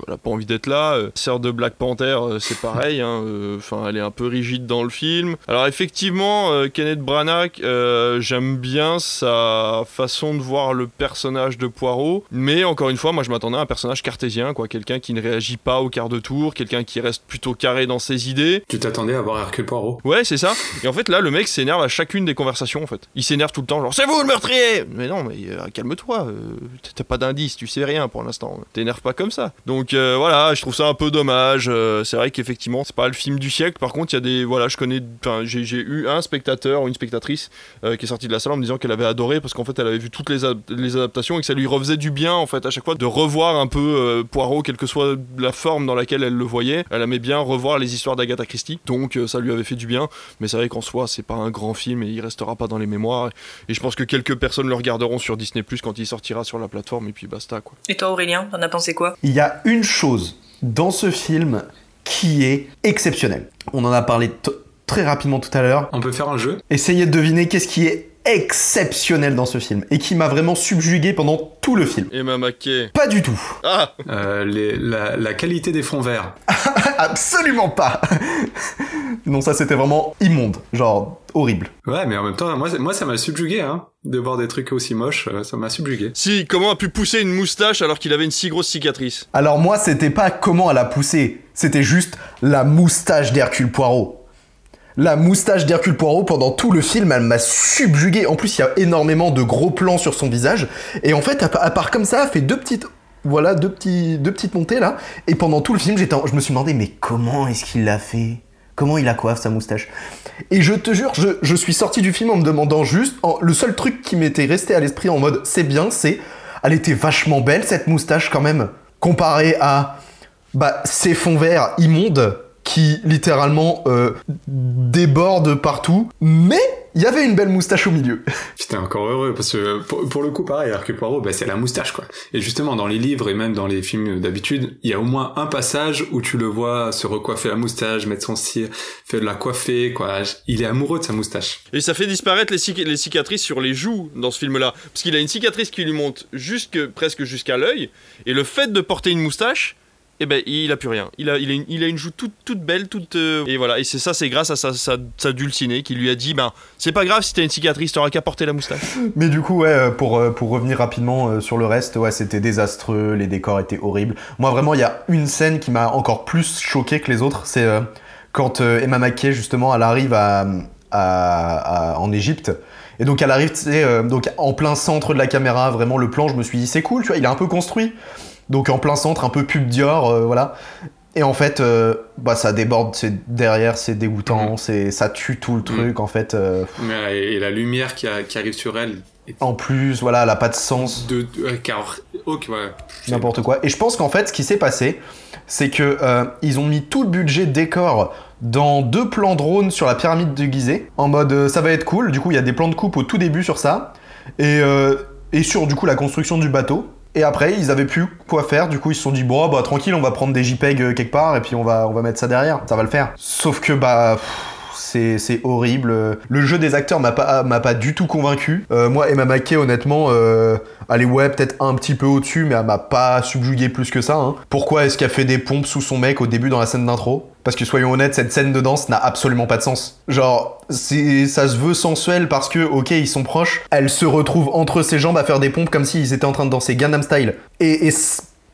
elle a pas envie d'être là. Euh, Sœur de Black Panther, euh, c'est pareil. hein, euh, Enfin, elle est un peu rigide dans le film. Alors effectivement, Kenneth Branagh, euh, j'aime bien sa façon de voir le personnage de Poirot. Mais encore une fois, moi, je m'attendais à un personnage cartésien, quoi, quelqu'un qui ne réagit pas au quart de tour, quelqu'un qui reste plutôt carré dans ses idées. Tu t'attendais à voir Hercule Poirot? Ouais, c'est ça. Et en fait, là, le mec s'énerve à chacune des conversations, en fait. Il s'énerve tout le temps, genre, c'est vous le meurtrier Mais non, mais euh, calme-toi. T'as pas d'indice, tu sais rien pour l'instant. T'énerve pas comme ça. Donc euh, voilà, je trouve ça un peu dommage. Euh, c'est vrai qu'effectivement, c'est pas le film du siècle. Par contre, il y a des. Voilà, je connais. J'ai eu un spectateur ou une spectatrice euh, qui est sortie de la salle en me disant qu'elle avait adoré parce qu'en fait, elle avait vu toutes les, ad- les adaptations et que ça lui refaisait du bien, en fait, à chaque fois, de revoir un peu Poirot, quelle que soit la forme dans laquelle elle le voyait. Elle aimait bien revoir les histoires d'Agatha Christie. Donc ça lui avait fait du bien. Mais c'est vrai qu'en soi, c'est pas un grand film et il restera pas dans les mémoires. Et je pense que quelques personnes le regarderont sur Disney Plus quand il sortira sur la plateforme et puis basta quoi. Et toi, Aurélien, t'en as pensé quoi? Il y a une chose dans ce film qui est exceptionnelle. On en a parlé très rapidement tout à l'heure. On peut faire un jeu? Essayez de deviner qu'est-ce qui est exceptionnel dans ce film et qui m'a vraiment subjugué pendant tout le film. Emma McKay. Pas du tout. Ah Euh, les- la, la qualité des fonds verts. Absolument pas. non, ça c'était vraiment immonde, genre horrible. Ouais, mais en même temps, moi, moi ça m'a subjugué, hein, de voir des trucs aussi moches, euh, ça m'a subjugué. Si, comment a pu pousser une moustache alors qu'il avait une si grosse cicatrice? Alors moi, c'était pas comment elle a poussé, c'était juste la moustache d'Hercule Poirot. La moustache d'Hercule Poirot pendant tout le film, elle m'a subjugué. En plus, il y a énormément de gros plans sur son visage. Et en fait, à, pa- à part comme ça, elle fait deux petites, voilà, deux petites montées là. Et pendant tout le film, j'étais, je me suis demandé, mais comment est-ce qu'il l'a fait? Comment il a coiffe sa moustache? Et je te jure, je, suis sorti du film en me demandant juste, le seul truc qui m'était resté à l'esprit en mode, c'est bien, c'est, elle était vachement belle cette moustache quand même, comparée à bah, ces fonds verts immondes qui littéralement euh, débordent partout, mais il y avait une belle moustache au milieu. J'étais encore heureux, parce que pour, pour le coup, pareil, Hercule Poirot, bah, c'est la moustache, quoi. Et justement, dans les livres et même dans les films d'habitude, il y a au moins un passage où tu le vois se recoiffer la moustache, mettre son cire, faire de la coiffer, quoi. Il est amoureux de sa moustache. Et ça fait disparaître les, cic- les cicatrices sur les joues dans ce film-là. Parce qu'il a une cicatrice qui lui monte jusque, presque jusqu'à l'œil. Et le fait de porter une moustache, eh ben, il a plus rien. Il a, il a, une, joue toute, toute belle, toute. euh, Et voilà. Et c'est ça, c'est grâce à sa, sa, sa dulcinée qui lui a dit ben, c'est pas grave si t'as une cicatrice, t'auras qu'à porter la moustache. Mais du coup, ouais, euh, pour, euh, pour revenir rapidement sur le reste, ouais, c'était désastreux, les décors étaient horribles. Moi, vraiment, il y a une scène qui m'a encore plus choqué que les autres, c'est quand Emma Mackey, justement, elle arrive à, à- en Égypte. Et donc, elle arrive, tu sais, donc en plein centre de la caméra, vraiment, le plan, je me suis dit, c'est cool, tu vois, il est un peu construit. Donc, en plein centre, un peu pub Dior, euh, voilà. Et en fait, euh, bah, ça déborde, c'est derrière, c'est dégoûtant, c'est, ça tue tout le truc, en fait. euh, et la lumière qui, a- qui arrive sur elle. en plus, voilà, elle a pas de sens. De, de- car Ok, ouais. n'importe quoi. Et je pense qu'en fait, ce qui s'est passé, c'est que euh, ils ont mis tout le budget décor dans deux plans drones sur la pyramide de Gizeh, en mode ça va être cool. Du coup, il y a des plans de coupe au tout début sur ça, et, et sur du coup la construction du bateau. Et après, ils avaient plus quoi faire. Du coup, ils se sont dit bon, bah tranquille, on va prendre des JPEG euh, quelque part et puis on va on va mettre ça derrière. Ça va le faire. Sauf que bah. C'est, horrible. Le jeu des acteurs m'a pas, du tout convaincu. Euh, moi, Emma Mackey, honnêtement, euh, elle est ouais, peut-être un petit peu au-dessus, mais elle m'a pas subjugué plus que ça. hein. Pourquoi est-ce qu'elle fait des pompes sous son mec au début dans la scène d'intro? Parce que soyons honnêtes, cette scène de danse n'a absolument pas de sens. Genre, ça se veut sensuel parce que, ok, ils sont proches. Elle se retrouve entre ses jambes à faire des pompes comme s'ils étaient en train de danser Gangnam Style. Et,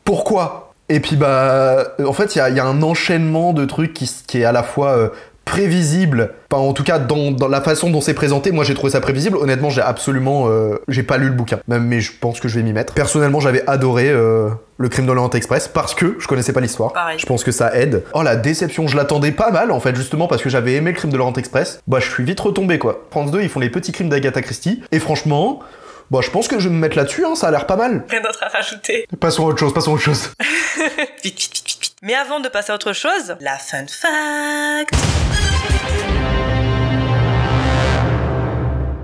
pourquoi? Et puis bah, en fait, il y a, un enchaînement de trucs qui est à la fois euh, prévisible, enfin en tout cas dans, dans la façon dont c'est présenté, moi j'ai trouvé ça prévisible. Honnêtement, j'ai absolument, euh, j'ai pas lu le bouquin, même mais je pense que je vais m'y mettre. Personnellement, j'avais adoré euh, le Crime de l'Orient Express parce que je connaissais pas l'histoire. Je pense que ça aide. Oh la déception, je l'attendais pas mal en fait, justement parce que j'avais aimé le Crime de l'Orient Express. Bah je suis vite retombé quoi. France 2, ils font les petits crimes d'Agatha Christie et franchement. Bah, je pense que je vais me mettre là-dessus, hein, ça a l'air pas mal. Rien d'autre à rajouter. Passons à autre chose, passons à autre chose. Vite, vite, vite, vite, vite. Mais avant de passer à autre chose, la fun fact.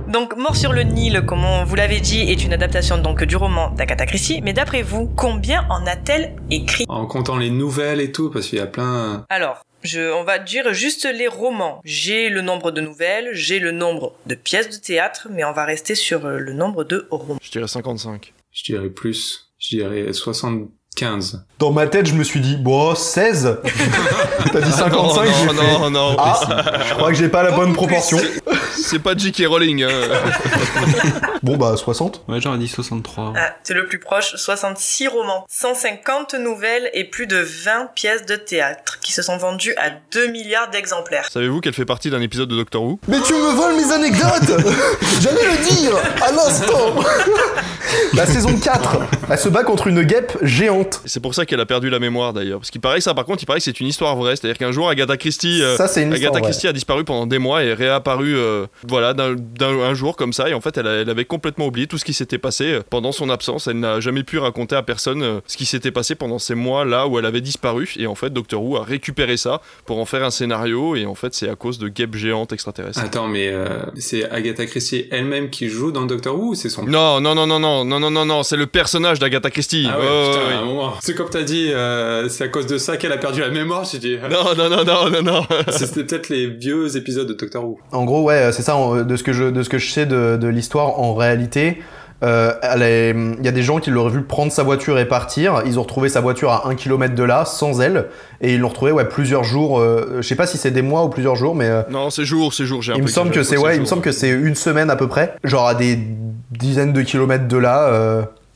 Donc, Mort sur le Nil, comme on vous l'avait dit, est une adaptation donc du roman d'Agatha Christie. Mais d'après vous, combien en a-t-elle écrit? En comptant les nouvelles et tout, parce qu'il y a plein. Alors, je, on va dire juste les romans. J'ai le nombre de nouvelles, j'ai le nombre de pièces de théâtre, mais on va rester sur euh, le nombre de romans. Je dirais 55. Je dirais plus. Je dirais 75. Dans ma tête, je me suis dit, bon, 16 T'as dit 55 non, j'ai non, fait, non, non, Ah, je crois que j'ai pas la bonne proportion. C'est pas J.K. Rowling. Hein. Bon, bah, 60. Ouais, j'aurais dit 63. Ah, c'est le plus proche, 66 romans, 150 nouvelles et plus de 20 pièces de théâtre qui se sont vendues à 2 milliards d'exemplaires. Savez-vous qu'elle fait partie d'un épisode de Doctor Who? Mais tu me voles mes anecdotes J'allais le dire À l'instant La saison 4, elle se bat contre une guêpe géante. C'est pour ça qu'elle a perdu la mémoire d'ailleurs. Parce qu'il paraît que ça, par contre, il paraît que c'est une histoire vraie. C'est-à-dire qu'un jour, Agatha Christie, euh, Ça, c'est une Agatha histoire, ouais. Christie a disparu pendant des mois et est réapparue, euh, voilà, d'un un jour comme ça. Et en fait, elle, a- elle avait complètement oublié tout ce qui s'était passé euh, pendant son absence. Elle n'a jamais pu raconter à personne euh, ce qui s'était passé pendant ces mois-là où elle avait disparu. Et en fait, Doctor Who a récupéré ça pour en faire un scénario. Et en fait, c'est à cause de guêpes géantes extraterrestres. Attends, mais euh, c'est Agatha Christie elle-même qui joue dans Doctor Who ou c'est son Non, non, non, non, non, non, non, non, non, c'est le personnage d'Agatha Christie. Ah ouais, putain, ouais, ouais. à un moment. C'est comme t'as dit, euh, c'est à cause de ça qu'elle a perdu la mémoire, j'ai dit. Non, non, non, non, non, non. C'était peut-être les vieux épisodes de Doctor Who. En gros, ouais, c'est ça, de ce que je, de ce que je sais de, de l'histoire, en réalité, euh, est- il y a des gens qui l'auraient vu prendre sa voiture et partir. Ils ont retrouvé sa voiture à un kilomètre de là, sans elle, et ils l'ont retrouvée ouais, plusieurs jours. euh, je sais pas si c'est des mois ou plusieurs jours, mais euh, Non, c'est jour, c'est jour. J'ai un il me peu semble que c'est ouais, il me semble que c'est une semaine à peu près, genre à des dizaines de kilomètres de là.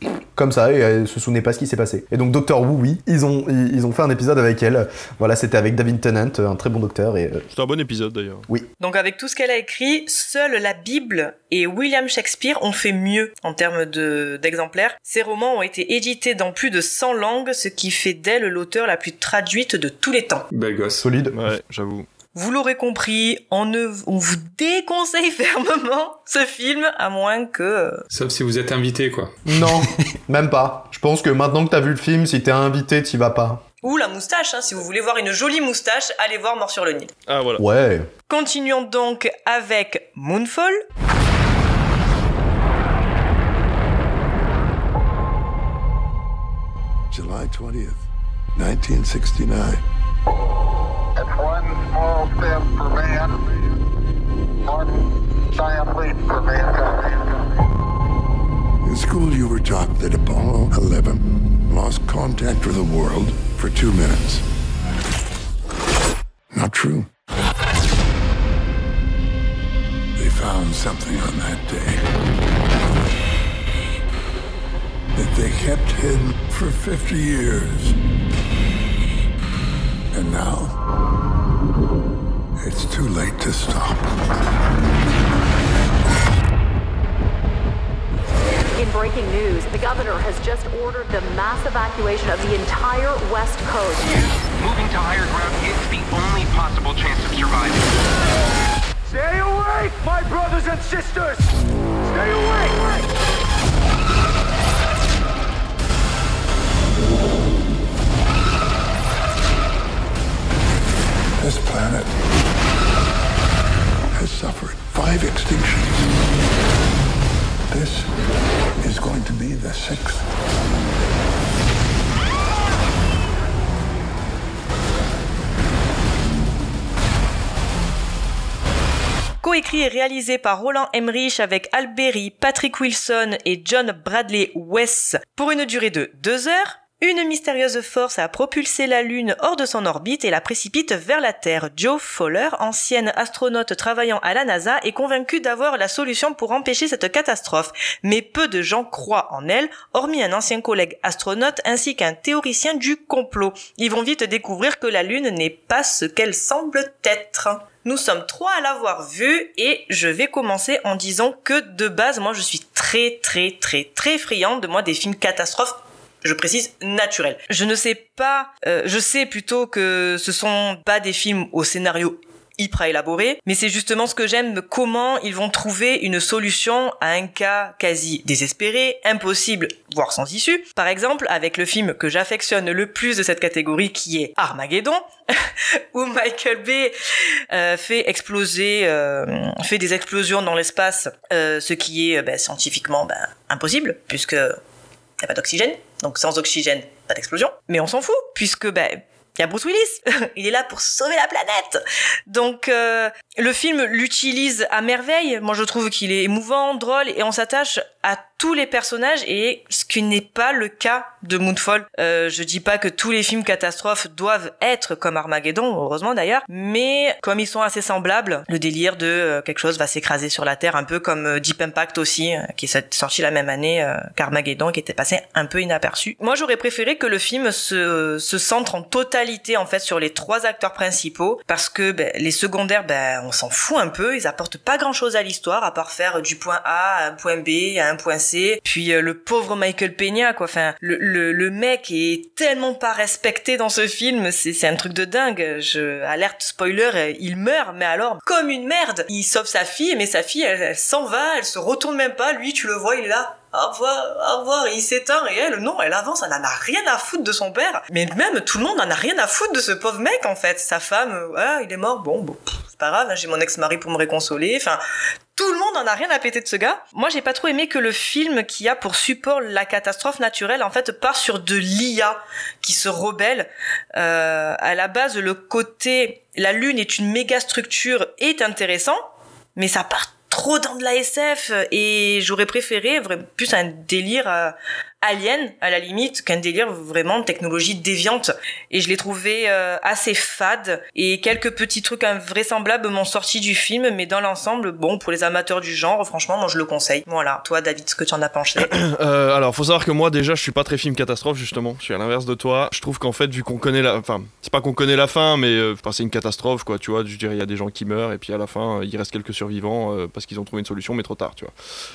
Euh, comme ça, et elle se souvenait pas ce qui s'est passé. Et donc Doctor Who, oui, ils ont, ils, ils ont fait un épisode avec elle. Voilà, c'était avec David Tennant, un très bon docteur. Et euh, C'est un bon épisode d'ailleurs. Donc avec tout ce qu'elle a écrit, seule la Bible et William Shakespeare ont fait mieux en termes de- d'exemplaires. Ces romans ont été édités dans plus de 100 langues, ce qui fait d'elle l'auteur la plus traduite de tous les temps. Belle gosse. solide. Ouais, j'avoue. Vous l'aurez compris, on, ne, on vous déconseille fermement ce film, à moins que... Sauf si vous êtes invité, quoi. Non, même pas. Je pense que maintenant que t'as vu le film, si t'es invité, t'y vas pas. Ou la moustache, hein, si vous voulez voir une jolie moustache, allez voir Mort sur le Nil. Ah voilà. Ouais. Continuons donc avec Moonfall. July 20th, 1969. It's one small step for man, one giant leap for mankind. In school, you were taught that Apollo 11 lost contact with the world for two minutes. Not true. They found something on that day that they kept hidden for 50 years. too late to stop. In breaking news, the governor has just ordered the mass evacuation of the entire West Coast. Moving to higher ground is the only possible chance of surviving. Stay away, my brothers and sisters! Stay away! this planet. coécrit et réalisé par Roland Emmerich avec Alberi, Patrick Wilson et John Bradley West pour une durée de deux heures. Une mystérieuse force a propulsé la Lune hors de son orbite et la précipite vers la Terre. Joe Fowler, ancienne astronaute travaillant à la NASA, est convaincue d'avoir la solution pour empêcher cette catastrophe. Mais peu de gens croient en elle, hormis un ancien collègue astronaute ainsi qu'un théoricien du complot. Ils vont vite découvrir que la Lune n'est pas ce qu'elle semble être. Nous sommes trois à l'avoir vue et je vais commencer en disant que de base, moi je suis très très très très friand de moi des films catastrophes je précise naturel. Je ne sais pas, euh, je sais plutôt que ce sont pas des films au scénario hyper élaboré, mais c'est justement ce que j'aime, comment ils vont trouver une solution à un cas quasi désespéré, impossible, voire sans issue. Par exemple, avec le film que j'affectionne le plus de cette catégorie qui est Armageddon, où Michael Bay euh, fait exploser, euh, fait des explosions dans l'espace, euh, ce qui est ben, scientifiquement ben, impossible, puisque n'y a pas d'oxygène, donc sans oxygène, pas d'explosion. Mais on s'en fout, puisque ben, il y a Bruce Willis, il est là pour sauver la planète. Donc euh, le film l'utilise à merveille. Moi je trouve qu'il est émouvant, drôle et on s'attache à tous les personnages et ce qui n'est pas le cas de Moonfall. Euh, je dis pas que tous les films catastrophes doivent être comme Armageddon, heureusement d'ailleurs, mais comme ils sont assez semblables, le délire de euh, quelque chose va s'écraser sur la Terre, un peu comme euh, Deep Impact aussi, euh, qui est sorti la même année qu'Armageddon, qui était passé un peu inaperçu. Moi j'aurais préféré que le film se, se centre en totalité en fait sur les trois acteurs principaux, parce que ben, les secondaires, ben, on s'en fout un peu, ils apportent pas grand chose à l'histoire, à part faire du point A à un point B à un point C. Puis euh, le pauvre Michael Peña, quoi. Enfin, le, le, mec est tellement pas respecté dans ce film, c'est, un truc de dingue. Je alerte spoiler, euh, il meurt, mais alors comme une merde. Il sauve sa fille, mais sa fille, elle, s'en va, elle se retourne même pas. Lui, tu le vois, il est là au revoir, au revoir, il s'éteint et elle, non, elle avance, elle en a rien à foutre de son père. Mais même tout le monde en a rien à foutre de ce pauvre mec en fait. Sa femme, ah, il est mort, bon, bon, pas grave, hein, j'ai mon ex-mari pour me réconsoler. Enfin, tout le monde en a rien à péter de ce gars. Moi, j'ai pas trop aimé que le film qui a pour support la catastrophe naturelle, en fait, part sur de l'IA qui se rebelle. Euh, à la base, le côté la Lune est une méga structure est intéressant, mais ça part trop dans de la SF et j'aurais préféré plus un délire euh, alien à la limite qu'un délire vraiment de technologie déviante. Et je l'ai trouvé euh, assez fade. Et quelques petits trucs invraisemblables m'ont sorti du film mais dans l'ensemble bon pour les amateurs du genre franchement moi je le conseille. Voilà. Toi David ce que tu en as pensé? Euh, alors faut savoir que moi déjà je suis pas très film catastrophe justement. Je suis à l'inverse de toi. Je trouve qu'en fait vu qu'on connaît la enfin c'est pas qu'on connaît la fin mais euh, c'est une catastrophe quoi tu vois. Je dirais il y a des gens qui meurent et puis à la fin il reste quelques survivants euh, parce qu'ils ont trouvé une solution mais trop tard tu vois.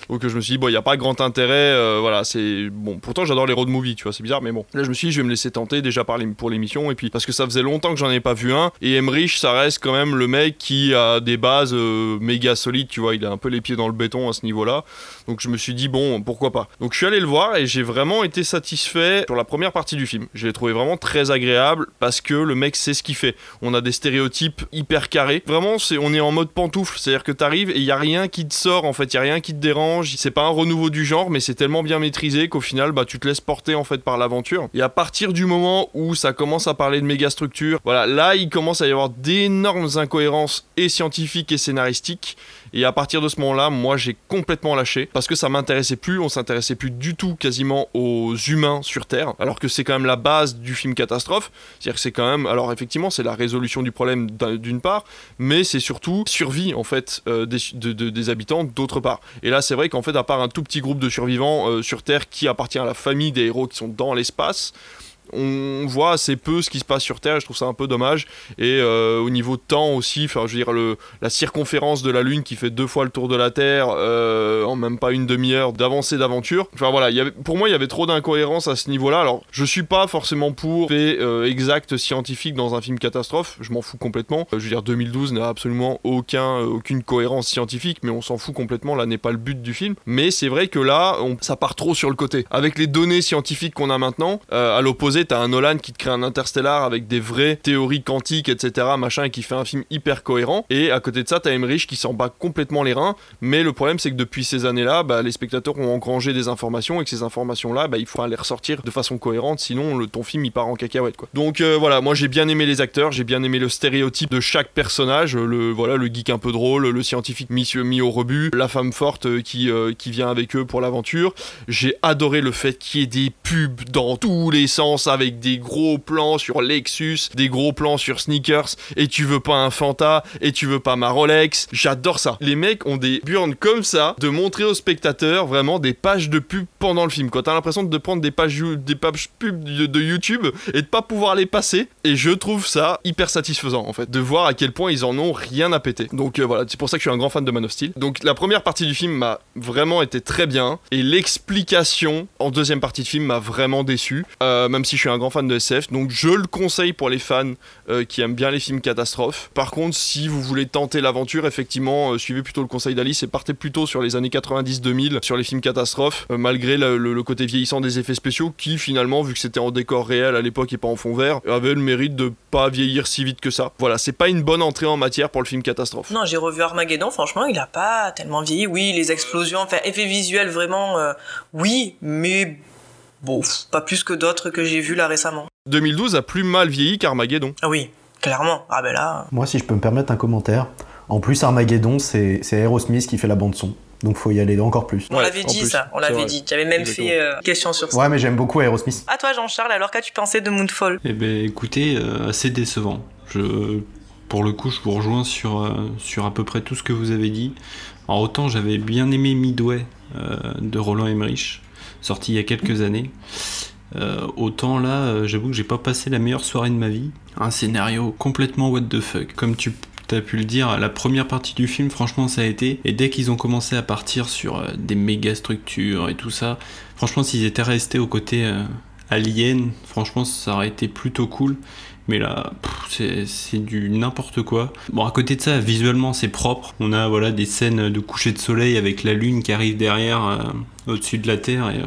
Donc je me suis dit bon il y a pas grand intérêt euh, voilà c'est bon pourtant j'adore les road movies, tu vois, c'est bizarre, mais bon. Là, je me suis dit, je vais me laisser tenter déjà par pour l'émission, et puis parce que ça faisait longtemps que j'en ai pas vu un, et Emmerich, ça reste quand même le mec qui a des bases euh, méga solides, tu vois, il a un peu les pieds dans le béton à ce niveau-là. Donc je me suis dit, bon, pourquoi pas. Donc je suis allé le voir, et j'ai vraiment été satisfait sur la première partie du film. Je l'ai trouvé vraiment très agréable, parce que le mec sait ce qu'il fait. On a des stéréotypes hyper carrés. Vraiment, c'est, on est en mode pantoufle, c'est-à-dire que t'arrives et il y a rien qui te sort, en fait, il y a rien qui te dérange. C'est pas un renouveau du genre, mais c'est tellement bien maîtrisé qu'au final, bah, tu te laisses porter en fait par l'aventure. Et à partir du moment où ça commence à parler de méga structure, voilà, là il commence à y avoir d'énormes incohérences et scientifiques et scénaristiques. Et à partir de ce moment-là, moi j'ai complètement lâché parce que ça m'intéressait plus, on s'intéressait plus du tout quasiment aux humains sur Terre, alors que c'est quand même la base du film catastrophe. C'est-à-dire que c'est quand même, alors effectivement, c'est la résolution du problème d'une part, mais c'est surtout survie en fait euh, des, de, de, des, habitants d'autre part. Et là, c'est vrai qu'en fait, à part un tout petit groupe de survivants euh, sur Terre qui appartient à la famille des héros qui sont dans l'espace, on voit assez peu ce qui se passe sur Terre, je trouve ça un peu dommage. Et euh, au niveau de temps aussi, enfin, je veux dire, la circonférence de la Lune qui fait deux fois le tour de la Terre euh, en même pas une demi-heure d'avancée d'aventure. Enfin voilà, y pour moi, il y avait trop d'incohérences à ce niveau-là. Alors, je suis pas forcément pour fait euh, exact scientifique dans un film catastrophe, je m'en fous complètement. je veux dire, 2012 n'a absolument aucun, aucune cohérence scientifique, mais on s'en fout complètement, là n'est pas le but du film. Mais c'est vrai que là, ça part trop sur le côté. Avec les données scientifiques qu'on a maintenant, à l'opposé t'as un Nolan qui te crée un Interstellar avec des vraies théories quantiques, etc., machin, et qui fait un film hyper cohérent. Et à côté de ça, t'as Emmerich qui s'en bat complètement les reins. Mais le problème, c'est que depuis ces années-là, bah, les spectateurs ont engrangé des informations et que ces informations-là, bah, il faut les ressortir de façon cohérente, sinon ton film il part en cacahuète. Quoi. Donc euh, voilà, moi j'ai bien aimé les acteurs, j'ai bien aimé le stéréotype de chaque personnage, le voilà le geek un peu drôle, le scientifique mis, mis au rebut, la femme forte euh, qui, euh, qui vient avec eux pour l'aventure. J'ai adoré le fait qu'il y ait des pubs dans tous les sens avec des gros plans sur Lexus, des gros plans sur sneakers, et tu veux pas un Fanta, et tu veux pas ma Rolex. J'adore ça. Les mecs ont des burnes comme ça de montrer aux spectateurs vraiment des pages de pub pendant le film. Quand t'as l'impression de prendre des pages, des pages pub de, YouTube et de pas pouvoir les passer, et je trouve ça hyper satisfaisant en fait, de voir à quel point ils en ont rien à péter. Donc euh, voilà, c'est pour ça que je suis un grand fan de Man of Steel. Donc la première partie du film m'a vraiment été très bien, et l'explication en deuxième partie de film m'a vraiment déçu, euh, même si je suis un grand fan de SF. Donc je le conseille pour les fans euh, qui aiment bien les films catastrophes. Par contre, si vous voulez tenter l'aventure, effectivement, euh, suivez plutôt le conseil d'Alice et partez plutôt sur les années 90-2000 sur les films catastrophes, euh, malgré le, côté vieillissant des effets spéciaux qui finalement, vu que c'était en décor réel à l'époque et pas en fond vert, avait le mérite de pas vieillir si vite que ça. Voilà, c'est pas une bonne entrée en matière pour le film catastrophe. Non, j'ai revu Armageddon, franchement, il a pas tellement vieilli. Oui, les explosions, enfin, effets visuels, vraiment, oui, mais bon, pas plus que d'autres que j'ai vus là récemment. 2012 a plus mal vieilli qu'Armageddon. Ah oui, clairement. Ah ben là. Moi, si je peux me permettre un commentaire. En plus, Armageddon, c'est c'est Aerosmith qui fait la bande-son. Donc faut y aller encore plus. On l'avait dit ça, on l'avait dit. J'avais même fait euh, question sur ça. Ouais, mais j'aime beaucoup Aerosmith. À toi Jean-Charles, alors qu'as-tu pensé de Moonfall? Eh ben écoutez, euh, assez décevant. Je, pour le coup, je vous rejoins sur, euh, sur à peu près tout ce que vous avez dit. Alors autant j'avais bien aimé Midway euh, de Roland Emmerich, sorti il y a quelques années. Euh, autant là, euh, j'avoue que j'ai pas passé la meilleure soirée de ma vie. Un scénario complètement what the fuck. Comme tu as pu le dire, la première partie du film, franchement, ça a été. Et dès qu'ils ont commencé à partir sur euh, des méga structures et tout ça, franchement, s'ils étaient restés au côté euh, alien, franchement, ça aurait été plutôt cool. Mais là, c'est- du n'importe quoi. Bon, à côté de ça, visuellement, c'est propre. On a voilà des scènes de coucher de soleil avec la lune qui arrive derrière, euh, au-dessus de la Terre, et euh,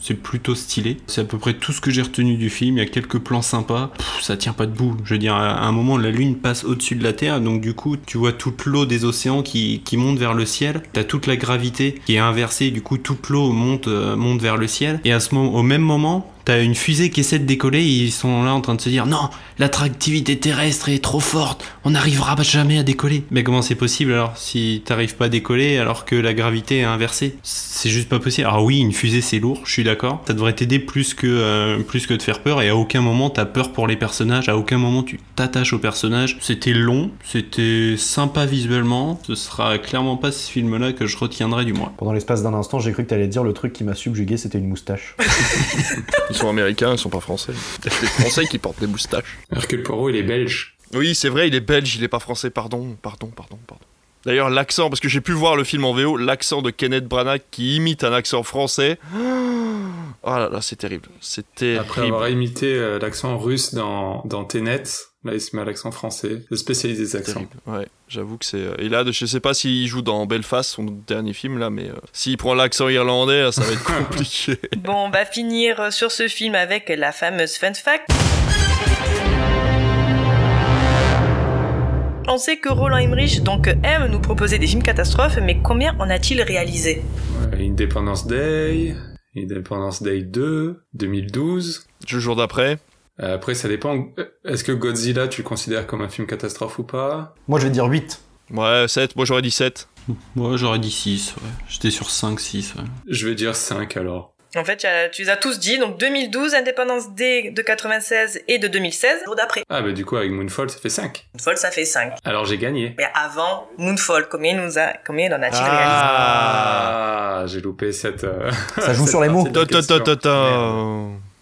c'est plutôt stylé. C'est à peu près tout ce que j'ai retenu du film. Il y a quelques plans sympas. Pff, ça tient pas debout. Je veux dire, à un moment, la lune passe au-dessus de la Terre, donc du coup, tu vois toute l'eau des océans qui, qui monte vers le ciel. T'as toute la gravité qui est inversée, du coup, toute l'eau monte, euh, monte vers le ciel. Et à ce moment, au même moment, T'as une fusée qui essaie de décoller et ils sont là en train de se dire non, l'attractivité terrestre est trop forte, on n'arrivera jamais à décoller. Mais comment c'est possible alors si t'arrives pas à décoller alors que la gravité est inversée? C'est juste pas possible. Alors oui, une fusée c'est lourd, je suis d'accord. Ça devrait t'aider plus que euh, plus que de faire peur et à aucun moment t'as peur pour les personnages, à aucun moment tu t'attaches aux personnages. C'était long, c'était sympa visuellement. Ce sera clairement pas ce film-là que je retiendrai du mois. Pendant l'espace d'un instant, j'ai cru que t'allais dire le truc qui m'a subjugué, c'était une moustache. Ils sont américains, ils sont pas français. C'est les français qui portent des moustaches. Hercule Poirot, il est belge. Oui, c'est vrai, il est belge, il est pas français, pardon, pardon, pardon, pardon. D'ailleurs, l'accent, parce que j'ai pu voir le film en VO, l'accent de Kenneth Branagh qui imite un accent français. Oh là là, c'est terrible. C'était Après avoir imité euh, l'accent russe dans, dans Tenet, là il se met à l'accent français. Le spécialiste des accents. Terrible. Ouais, j'avoue que c'est. euh, Et là, je sais pas s'il joue dans Belfast, son dernier film là, mais euh, s'il prend l'accent irlandais, là, ça va être compliqué. Bon, on va finir euh, sur ce film avec la fameuse fun fact. On sait que Roland Emmerich donc aime nous proposer des films catastrophes, mais combien en a-t-il réalisé? Ouais, Independence Day, Independence Day 2, 2012. Le jour d'après. Euh, Après, ça dépend. Euh, Est-ce que Godzilla, tu le considères comme un film catastrophe ou pas? Moi, je vais dire 8. Ouais, 7, moi j'aurais dit 7. Moi j'aurais dit 6, ouais. J'étais sur 5, 6, ouais. Je vais dire 5 alors. En fait, tu les as tous dit, donc 2012, Indépendance Day de 96 et de 2016, jour d'après. Ah bah du coup, avec Moonfall, ça fait 5. Moonfall, ça fait 5. Alors j'ai gagné. Mais avant Moonfall, combien, il nous a, combien il en a-t-il réalisé? Ah, j'ai loupé cette... euh, Ça joue cette sur les mots.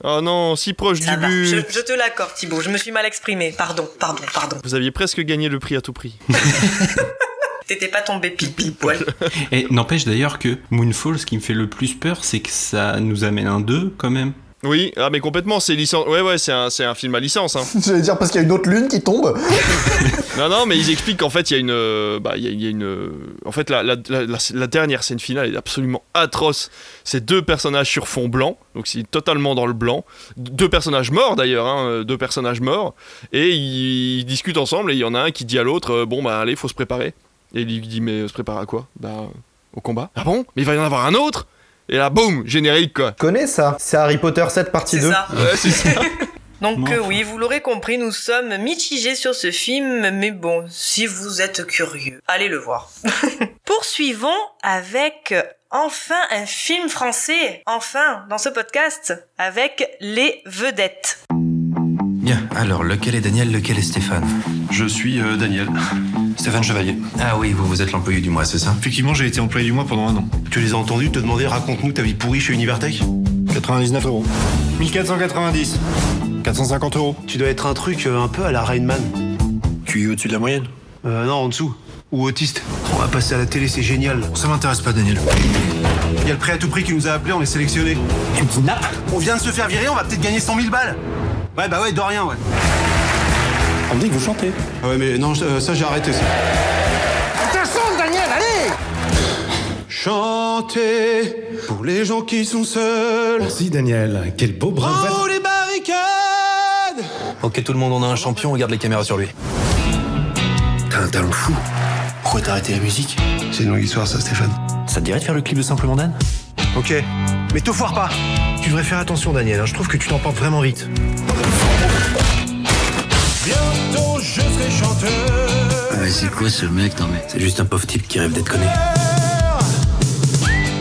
Oh non, si proche Ça du va, but. je te l'accorde Thibaut, je me suis mal exprimé. Pardon, pardon, pardon. Vous aviez presque gagné le prix à tout prix. T'étais pas tombé pile poil. Et n'empêche d'ailleurs que Moonfall, ce qui me fait le plus peur, c'est que ça nous amène un 2 quand même. Oui, ah mais complètement, c'est licence. Ouais, ouais, c'est un, c'est un film à licence. Hein. J'allais dire parce qu'il y a une autre lune qui tombe. non, non, mais ils expliquent qu'en fait, il y a une. euh, Bah, il y a, il y a une. euh, En fait, la, la, la, dernière scène finale est absolument atroce. C'est deux personnages sur fond blanc, donc c'est totalement dans le blanc. Deux personnages morts d'ailleurs, hein, euh, deux personnages morts. Et ils, discutent ensemble et il y en a un qui dit à l'autre Bon, bah, allez, faut se préparer. Et il lui dit Mais se préparer à quoi? Bah, au combat. Ah bon? Mais il va y en avoir un autre Et là, boum, générique quoi. Connais ça? C'est Harry Potter 7 partie 2. ça. Ouais, c'est ça. Donc Bon. euh, oui, vous l'aurez compris, nous sommes mitigés sur ce film, mais bon, si vous êtes curieux, allez le voir. Poursuivons avec enfin un film français, enfin, dans ce podcast, avec Les Vedettes. Alors lequel est Daniel, lequel est Stéphane Je suis euh, Daniel. Stéphane Chevalier. Ah oui, vous, vous êtes l'employé du mois, c'est ça Effectivement, j'ai été employé du mois pendant un an. Tu les as entendus te demander raconte-nous ta vie pourrie chez Univertech 99 euros. 1490. 450 euros. Tu dois être un truc euh, un peu à la Rainman. Tu es au-dessus de la moyenne Euh, non, en dessous. Ou autiste. On va passer à la télé, c'est génial. Ça m'intéresse pas, Daniel. Il y a le prêt à tout prix qui nous a appelés, on est sélectionnés. Tu me kidnappes On vient de se faire virer, on va peut-être gagner 100 000 balles. Ouais, bah ouais, de rien, ouais. On me dit que vous chantez. Ah ouais, mais non, euh, ça j'ai arrêté ça. Attention, Daniel, allez Chanter pour les gens qui sont seuls. Merci Daniel, quel beau bras. Oh, les barricades Ok, tout le monde, on a un champion, regarde les caméras sur lui. T'as un talent fou. Pourquoi t'as arrêté la musique? C'est une longue histoire, ça, Stéphane. Ça te dirait de faire le clip de Simplement Dan? Ok, mais te foire pas. Tu devrais faire attention, Daniel. hein. Je trouve que tu t'emportes vraiment vite. Bientôt, je serai chanteur. Ouais, c'est quoi ce mec? Non mais c'est juste un pauvre type qui rêve d'être connu.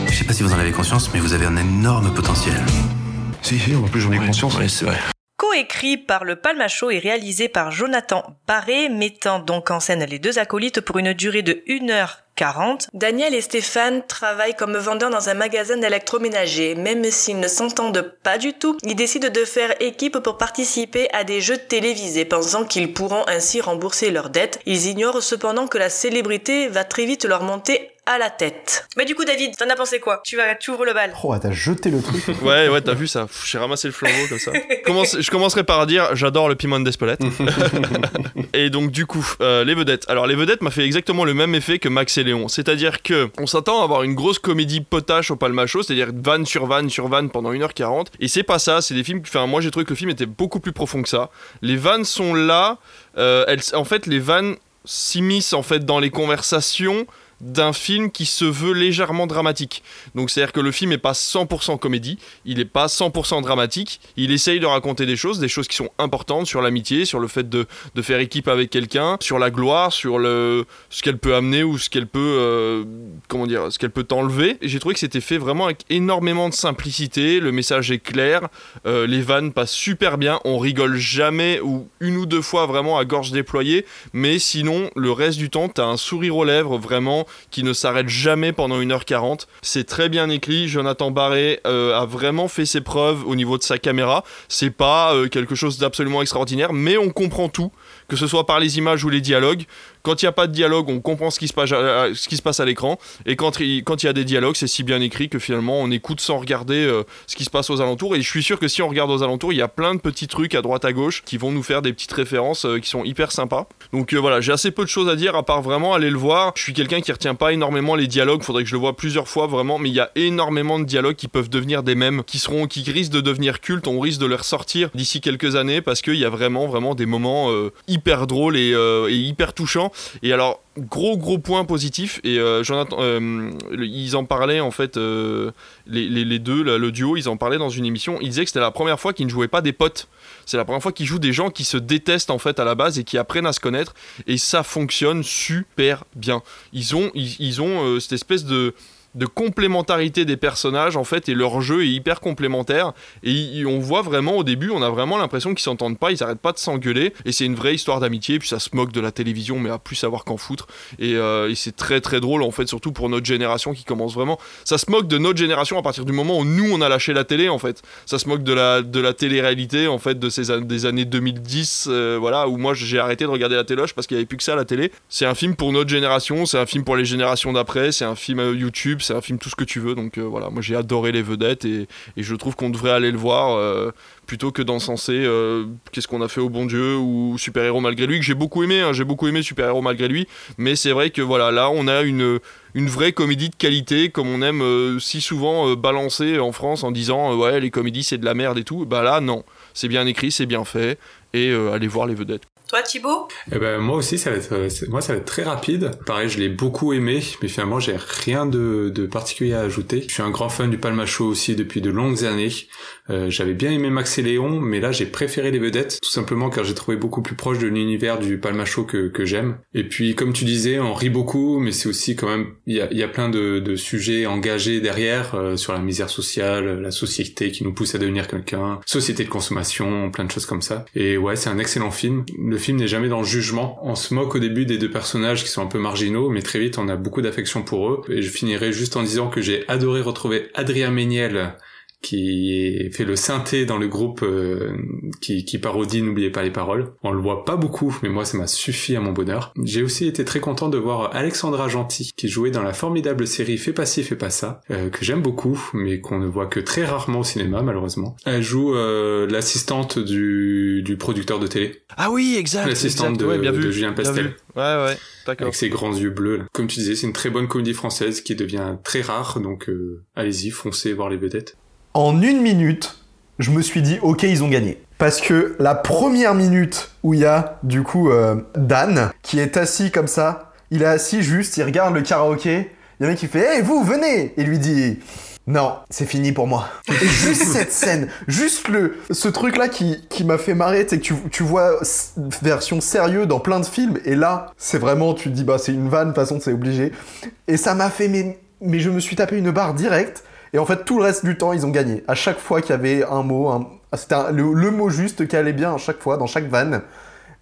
Je sais pas si vous en avez conscience, mais vous avez un énorme potentiel. Si, si, en plus j'en ai conscience. Ouais, c'est vrai. Coécrit par le Palmacho et réalisé par Jonathan Barré, mettant donc en scène les deux acolytes pour une durée de 1h40, Daniel et Stéphane travaillent comme vendeurs dans un magasin d'électroménager. Même s'ils ne s'entendent pas du tout, ils décident de faire équipe pour participer à des jeux télévisés, pensant qu'ils pourront ainsi rembourser leurs dettes. Ils ignorent cependant que la célébrité va très vite leur monter à la tête. Mais du coup, David, t'en as pensé quoi? Tu vas, tu ouvres le bal. Oh, t'as jeté le truc. Ouais, ouais, t'as vu ça? J'ai ramassé le flambeau comme ça. Commence- je commencerai par dire j'adore le piment d'Espelette. et donc, du coup, euh, les vedettes. Alors, les vedettes m'a fait exactement le même effet que Max et C'est-à-dire que on s'attend à avoir une grosse comédie potache au palmacho, c'est-à-dire vanne sur vanne sur vanne pendant 1h40. Et c'est pas ça, c'est des films. Enfin, moi j'ai trouvé que le film était beaucoup plus profond que ça. Les vannes sont là. euh, en fait, les vannes s'immiscent en fait dans les conversations d'un film qui se veut légèrement dramatique. Donc c'est-à-dire que le film n'est pas 100% comédie, il n'est pas 100% dramatique, il essaye de raconter des choses, des choses qui sont importantes sur l'amitié, sur le fait de, de faire équipe avec quelqu'un, sur la gloire, sur le, ce qu'elle peut amener ou ce qu'elle peut, euh, comment dire, ce qu'elle peut t'enlever. J'ai trouvé que c'était fait vraiment avec énormément de simplicité, le message est clair, euh, les vannes passent super bien, on rigole jamais ou une ou deux fois vraiment à gorge déployée, mais sinon le reste du temps t'as un sourire aux lèvres vraiment qui ne s'arrête jamais pendant 1h40. C'est très bien écrit, Jonathan Barré euh, a vraiment fait ses preuves au niveau de sa caméra. C'est pas euh, quelque chose d'absolument extraordinaire, mais on comprend tout, que ce soit par les images ou les dialogues. Quand il n'y a pas de dialogue, on comprend ce qui se passe à, l'écran. Et quand il y a des dialogues, c'est si bien écrit que finalement on écoute sans regarder euh, ce qui se passe aux alentours. Et je suis sûr que si on regarde aux alentours, il y a plein de petits trucs à droite à gauche qui vont nous faire des petites références euh, qui sont hyper sympas. Donc euh, voilà, j'ai assez peu de choses à dire à part vraiment aller le voir. Je suis quelqu'un qui retient pas énormément les dialogues, faudrait que je le vois plusieurs fois vraiment, mais il y a énormément de dialogues qui peuvent devenir des mèmes, qui seront, qui risquent de devenir cultes. On risque de les ressortir d'ici quelques années parce qu'il y a vraiment, vraiment des moments hyper drôles et hyper touchants. Et alors gros gros point positif et euh, Jonathan euh, ils en parlaient en fait euh, les, les- deux le duo ils en parlaient dans une émission. Ils disaient que c'était la première fois qu'ils ne jouaient pas des potes. C'est la première fois qu'ils jouent des gens qui se détestent en fait à la base et qui apprennent à se connaître. Et ça fonctionne super bien. Ils ont ils ont euh, cette espèce de de complémentarité des personnages en fait et leur jeu est hyper complémentaire. Et on voit vraiment au début on a vraiment l'impression qu'ils s'entendent pas ils arrêtent pas de s'engueuler. Et c'est une vraie histoire d'amitié puis ça se moque de la télévision mais à plus savoir qu'en foutre. Et, euh, et c'est très très drôle en fait surtout pour notre génération qui commence vraiment. Ça se moque de notre génération à partir du moment où nous on a lâché la télé en fait. Ça se moque de la de la télé-réalité en fait de ces des années 2010 euh, voilà où moi j'ai arrêté de regarder la téloche parce qu'il y avait plus que ça à la télé. C'est un film pour notre génération c'est un film pour les générations d'après c'est un film euh, YouTube c'est un film tout ce que tu veux. Donc voilà, moi j'ai adoré les vedettes et, je trouve qu'on devrait aller le voir plutôt que d'encenser qu'est-ce qu'on a fait au bon Dieu ou Super Héros malgré lui que j'ai beaucoup aimé. Hein, j'ai beaucoup aimé Super Héros malgré lui, mais c'est vrai que voilà, là on a une vraie comédie de qualité, comme on aime euh, si souvent euh, balancer en France en disant euh, ouais les comédies c'est de la merde et tout. Bah là non, c'est bien écrit, c'est bien fait et allez voir les vedettes. Toi, Thibaut eh ben, Moi aussi, ça va, être, euh, moi, ça va être très rapide. Pareil, je l'ai beaucoup aimé, mais finalement, j'ai rien de, de, particulier à ajouter. Je suis un grand fan du Palmacho aussi depuis de longues années. Euh, J'avais bien aimé Max et Léon, mais là, j'ai préféré les vedettes, tout simplement car j'ai trouvé beaucoup plus proche de l'univers du Palmacho que, que j'aime. Et puis, comme tu disais, on rit beaucoup, mais c'est aussi quand même, il y a, y a, plein de, de, sujets engagés derrière, euh, sur la misère sociale, la société qui nous pousse à devenir quelqu'un, société de consommation, plein de choses comme ça. Et ouais, c'est un excellent film. Film n'est jamais dans le jugement. On se moque au début des deux personnages qui sont un peu marginaux, mais très vite on a beaucoup d'affection pour eux. Et je finirai juste en disant que j'ai adoré retrouver Adrien Méniel qui fait le synthé dans le groupe euh, qui, qui, parodie N'oubliez pas les paroles. On le voit pas beaucoup, mais moi ça m'a suffi à mon bonheur. J'ai aussi été très content de voir Alexandra Gentil qui jouait dans la formidable série Fais pas ci, fais pas ça, euh, que j'aime beaucoup, mais qu'on ne voit que très rarement au cinéma malheureusement. Elle joue euh, l'assistante du, du producteur de télé. Ah oui, exact. L'assistante de, de, Julien Pastel. Ouais, ouais. Avec ses grands yeux bleus. Comme tu disais, c'est une très bonne comédie française qui devient très rare, donc allez-y, foncez voir les vedettes en une minute, je me suis dit, ok, ils ont gagné. Parce que la première minute où il y a, du coup, euh, Dan, qui est assis comme ça, il est assis juste, il regarde le karaoké, il y a un mec qui fait, hey, vous, venez Et lui dit, non, c'est fini pour moi. Et juste cette scène, juste le, ce truc-là qui, qui m'a fait marrer, c'est que tu, tu vois version sérieux dans plein de films, et là, c'est vraiment, tu te dis, bah c'est une vanne, de toute façon, c'est obligé. Et ça m'a fait, mais, mais je me suis tapé une barre directe. Et en fait, tout le reste du temps, ils ont gagné. À chaque fois qu'il y avait un mot, c'était le, mot juste qui allait bien à chaque fois, dans chaque vanne,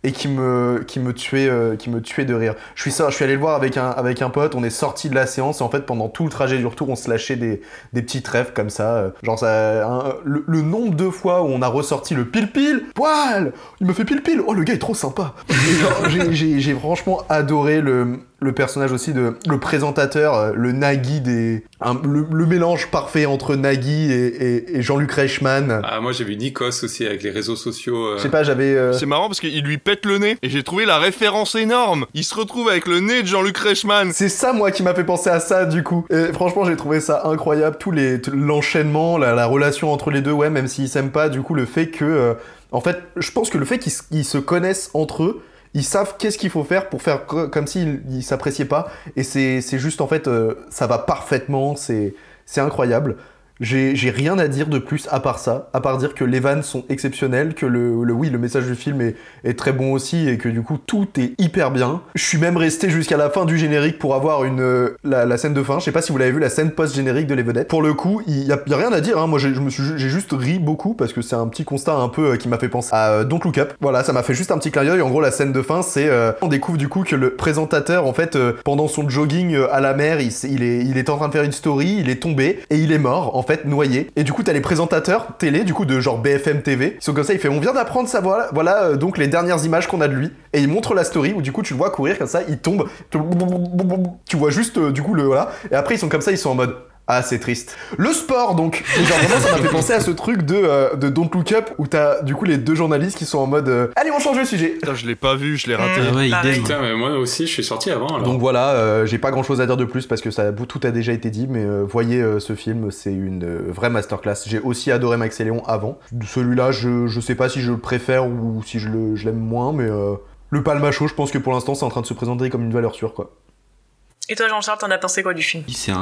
et qui me, tuait, euh, qui me tuait de rire. Je suis, je suis allé le voir avec un, avec un pote, on est sorti de la séance, et en fait, pendant tout le trajet du retour, on se lâchait des, des petits trèfles comme ça. Euh, genre, ça, le, nombre de fois où on a ressorti le pile-pile, poil Il me fait pile-pile Oh, le gars est trop sympa J'ai franchement adoré le le personnage aussi de le présentateur, euh, le Nagui des, le, mélange parfait entre Nagui et, Jean-Luc Reichmann. Ah moi j'ai vu Nikos aussi avec les réseaux sociaux. Euh. Je sais pas, j'avais. Euh, C'est marrant parce qu'il lui pète le nez et j'ai trouvé la référence énorme. Il se retrouve avec le nez de Jean-Luc Reichmann. C'est ça moi qui m'a fait penser à ça du coup. Et franchement j'ai trouvé ça incroyable, tous les l'enchaînement, la, relation entre les deux, ouais, même s'ils s'aiment pas, du coup le fait que, en fait, je pense que le fait qu'ils se connaissent entre eux ils savent qu'est-ce qu'il faut faire pour faire comme s'ils ne s'appréciaient pas. Et c'est juste en fait, euh, ça va parfaitement, c'est incroyable. J'ai rien à dire de plus à part ça, à part dire que les vannes sont exceptionnelles, que le, oui, le message du film est, très bon aussi et que du coup tout est hyper bien. Je suis même resté jusqu'à la fin du générique pour avoir une, euh, la, scène de fin. Je sais pas si vous l'avez vu, la scène post-générique de Les Vedettes. Pour le coup, il y, a, rien à dire. Hein. Moi, j'ai juste ri beaucoup parce que c'est un petit constat un peu euh, qui m'a fait penser à euh, Don't Look Up. Voilà, ça m'a fait juste un petit clin d'œil. En gros, la scène de fin, c'est on découvre du coup que le présentateur, en fait, pendant son jogging à la mer, il, est, il est en train de faire une story, il est tombé et il est mort, fait, noyé. Et du coup, t'as les présentateurs télé, du coup, de genre BFM TV, ils sont comme ça, il fait On vient d'apprendre ça, voilà, voilà euh, donc les dernières images qu'on a de lui. Et il montre la story où du coup, tu le vois courir comme ça, il tombe, tu vois juste, euh, du coup, le voilà. Et après, ils sont comme ça, ils sont en mode ah, c'est triste. Le sport, donc. genre, vraiment, ça m'a fait penser à ce truc de, euh, de Don't Look Up où t'as du coup les deux journalistes qui sont en mode euh, Allez, on change de sujet. Putain, je l'ai pas vu, je l'ai raté. Ah ouais, Putain, mais moi aussi, je suis sorti avant. Alors. Donc voilà, euh, j'ai pas grand chose à dire de plus parce que ça, tout a déjà été dit, mais voyez ce film, c'est une vraie masterclass. J'ai aussi adoré Max et Léon avant. Celui-là, je, je sais pas si je le préfère ou si je l'aime moins, mais le Palmacho, je pense que pour l'instant, c'est en train de se présenter comme une valeur sûre, quoi. Et toi, Jean-Charles, t'en as pensé quoi du film? C'est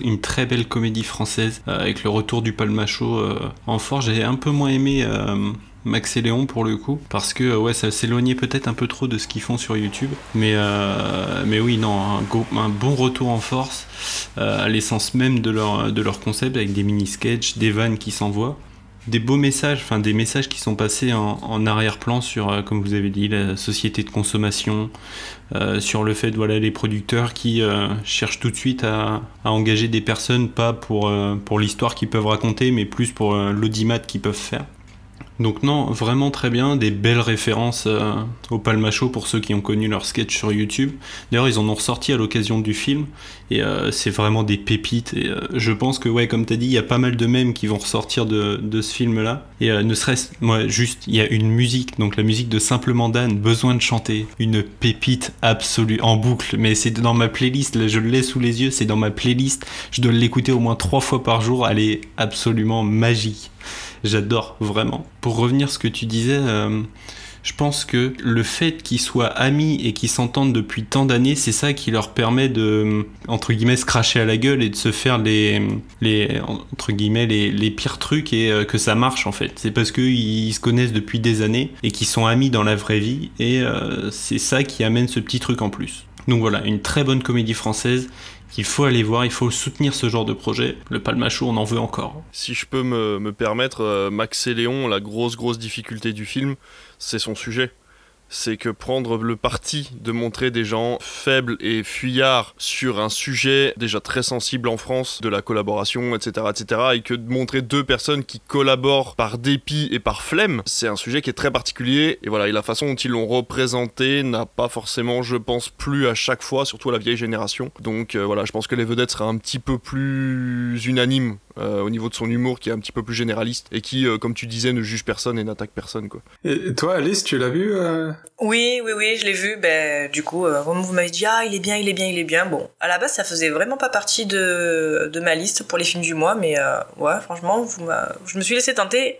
une très belle comédie française euh, avec le retour du palmacho euh, en force. J'ai un peu moins aimé euh, Max et Léon pour le coup parce que ouais, ça s'éloignait peut-être un peu trop de ce qu'ils font sur YouTube. Mais, oui, non, un, un, bon retour en force à l'essence même de leur, de leur concept avec des mini-sketchs, des vannes qui s'envoient des beaux messages, enfin des messages qui sont passés en, arrière-plan sur, euh, comme vous avez dit, la société de consommation, euh, sur le fait, voilà, les producteurs qui euh, cherchent tout de suite à, engager des personnes, pas pour, pour l'histoire qu'ils peuvent raconter, mais plus pour l'audimat qu'ils peuvent faire. Donc non, vraiment très bien, des belles références euh, au Palmacho pour ceux qui ont connu leur sketch sur YouTube. D'ailleurs, ils en ont ressorti à l'occasion du film et euh, c'est vraiment des pépites. Et euh, je pense que ouais, comme t'as dit, il y a pas mal de mèmes qui vont ressortir de, de ce film-là. Et ne serait-ce, moi, juste, il y a une musique, donc la musique de Simplement Dan, besoin de chanter, une pépite absolue en boucle. Mais c'est dans ma playlist, là, je l'ai sous les yeux, c'est dans ma playlist. Je dois l'écouter au moins trois fois par jour. Elle est absolument magique. J'adore vraiment. Pour revenir à ce que tu disais, euh, je pense que le fait qu'ils soient amis et qu'ils s'entendent depuis tant d'années, c'est ça qui leur permet de, entre guillemets, se cracher à la gueule et de se faire les, les entre guillemets, les, les pires trucs et euh, que ça marche en fait. C'est parce qu'ils se connaissent depuis des années et qu'ils sont amis dans la vraie vie et euh, c'est ça qui amène ce petit truc en plus. Donc voilà, une très bonne comédie française qu'il faut aller voir, il faut soutenir ce genre de projet. Le Palmacho, on en veut encore. Si je peux me, me permettre, euh, Max et Léon, la grosse grosse difficulté du film, c'est son sujet c'est que prendre le parti de montrer des gens faibles et fuyards sur un sujet déjà très sensible en France, de la collaboration, etc., etc., et que de montrer deux personnes qui collaborent par dépit et par flemme, c'est un sujet qui est très particulier, et voilà, et la façon dont ils l'ont représenté n'a pas forcément, je pense, plus à chaque fois, surtout à la vieille génération. Donc euh, voilà, je pense que les vedettes seraient un petit peu plus unanimes euh, au niveau de son humour qui est un petit peu plus généraliste et qui, euh, comme tu disais, ne juge personne et n'attaque personne. Quoi. Et toi, Alice, tu l'as vu euh? Oui, oui, oui, je l'ai vu. Ben, du coup, vous m'avez dit, ah, il est bien, il est bien, il est bien. Bon, à la base, ça faisait vraiment pas partie de, de ma liste pour les films du mois, mais ouais, franchement, vous je me suis laissé tenter.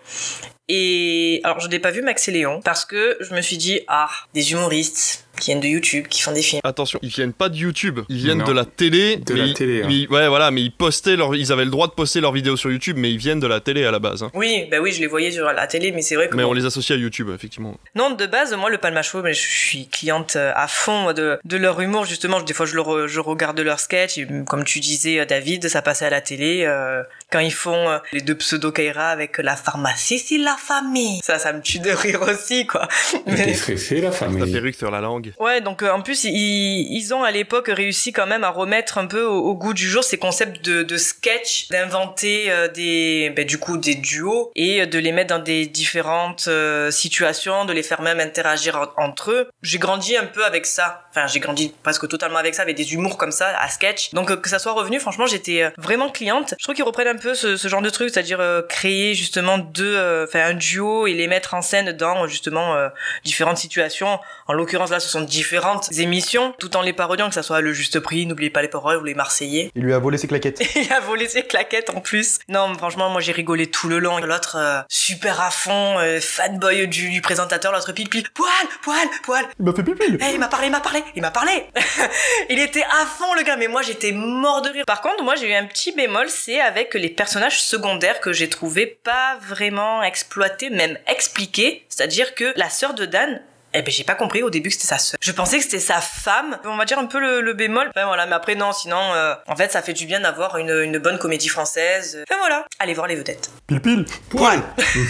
Et alors, je n'ai pas vu Max et Léon parce que je me suis dit, ah, des humoristes qui viennent de YouTube, qui font des films. Attention, ils viennent pas de YouTube, ils viennent de la télé. De la télé. Hein. ouais, voilà, mais ils postaient leur, ils avaient le droit de poster leurs vidéos sur YouTube, mais ils viennent de la télé à la base. Hein. Oui, bah oui, je les voyais sur la télé, mais c'est vrai que. Mais on les associe à YouTube, effectivement. Non, de base, moi, le Palmacho, mais je suis cliente euh, à fond de, de leur humour, justement. Des fois, je, le je regarde leur sketch, et comme tu disais, euh, David, ça passait à la télé. Euh, quand ils font les deux pseudo Kaira avec la pharmacie, c'est la famille. Ça, ça me tue de rire aussi, quoi. Mais... C'est la famille. La perruque sur la langue. Ouais, donc en plus, ils, ont à l'époque réussi quand même à remettre un peu au, goût du jour ces concepts de, sketch, d'inventer euh, des, ben, du coup, des duos et de les mettre dans des différentes euh, situations, de les faire même interagir entre eux. J'ai grandi un peu avec ça. Enfin, j'ai grandi presque totalement avec ça, avec des humours comme ça, à sketch. Donc que ça soit revenu, franchement, j'étais vraiment cliente. Je trouve qu'ils reprennent un peu ce, genre de truc, c'est-à-dire créer justement deux, enfin un duo et les mettre en scène dans justement différentes situations. En l'occurrence là, différentes émissions, tout en les parodiant, que ça soit le juste prix, n'oubliez pas les paroles ou les Marseillais. Il lui a volé ses claquettes. il a volé ses claquettes en plus. Non, franchement, moi j'ai rigolé tout le long. L'autre euh, super à fond, euh, fanboy du, du présentateur, l'autre pile pile, poil, poil, poil. Il m'a fait pile il m'a parlé, il m'a parlé, il m'a parlé. il était à fond le gars, mais moi j'étais mort de rire. Par contre, moi j'ai eu un petit bémol, c'est avec les personnages secondaires que j'ai trouvé pas vraiment exploités, même expliqués. C'est-à-dire que la sœur de Dan, eh ben j'ai pas compris au début que c'était sa sœur. Je pensais que c'était sa femme. On va dire un peu le, bémol. Enfin voilà, mais après non, sinon euh, en fait ça fait du bien d'avoir une, une, bonne comédie française. Enfin voilà, allez voir les vedettes. Pile pile. Poil.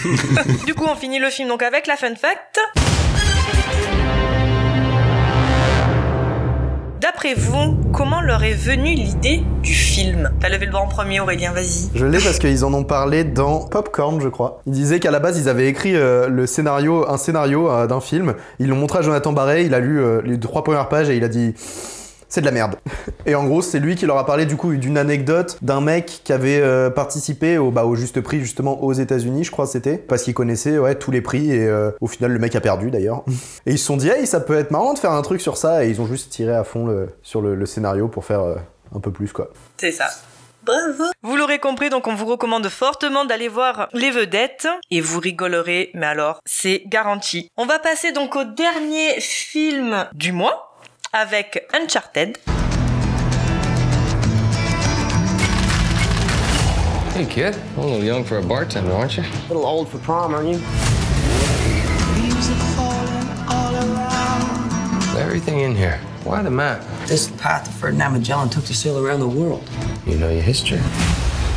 du coup on finit le film donc avec la fun fact. D'après vous, comment leur est venue l'idée du film? T'as levé le bras en premier, Aurélien, vas-y. Je l'ai parce qu'ils en ont parlé dans Popcorn, je crois. Ils disaient qu'à la base, ils avaient écrit euh, le scénario, un scénario euh, d'un film. Ils l'ont montré à Jonathan Barré, il a lu euh, les trois premières pages et il a dit c'est de la merde. Et en gros, c'est lui qui leur a parlé du coup d'une anecdote d'un mec qui avait euh, participé au, bah, au juste prix justement aux États-Unis, je crois c'était, parce qu'il connaissait ouais, tous les prix et euh, au final le mec a perdu d'ailleurs. Et ils se sont dit, hey, ça peut être marrant de faire un truc sur ça et ils ont juste tiré à fond le, sur le, scénario pour faire euh, un peu plus quoi. C'est ça. Bravo. Vous l'aurez compris, donc on vous recommande fortement d'aller voir les vedettes et vous rigolerez, mais alors c'est garanti. On va passer donc au dernier film du mois avec Uncharted. Hey kid, a little young for a bartender, aren't you? A little old for prom, aren't you? Everything in here. Why the map? This is the path that Ferdinand Magellan took to sail around the world. You know your history.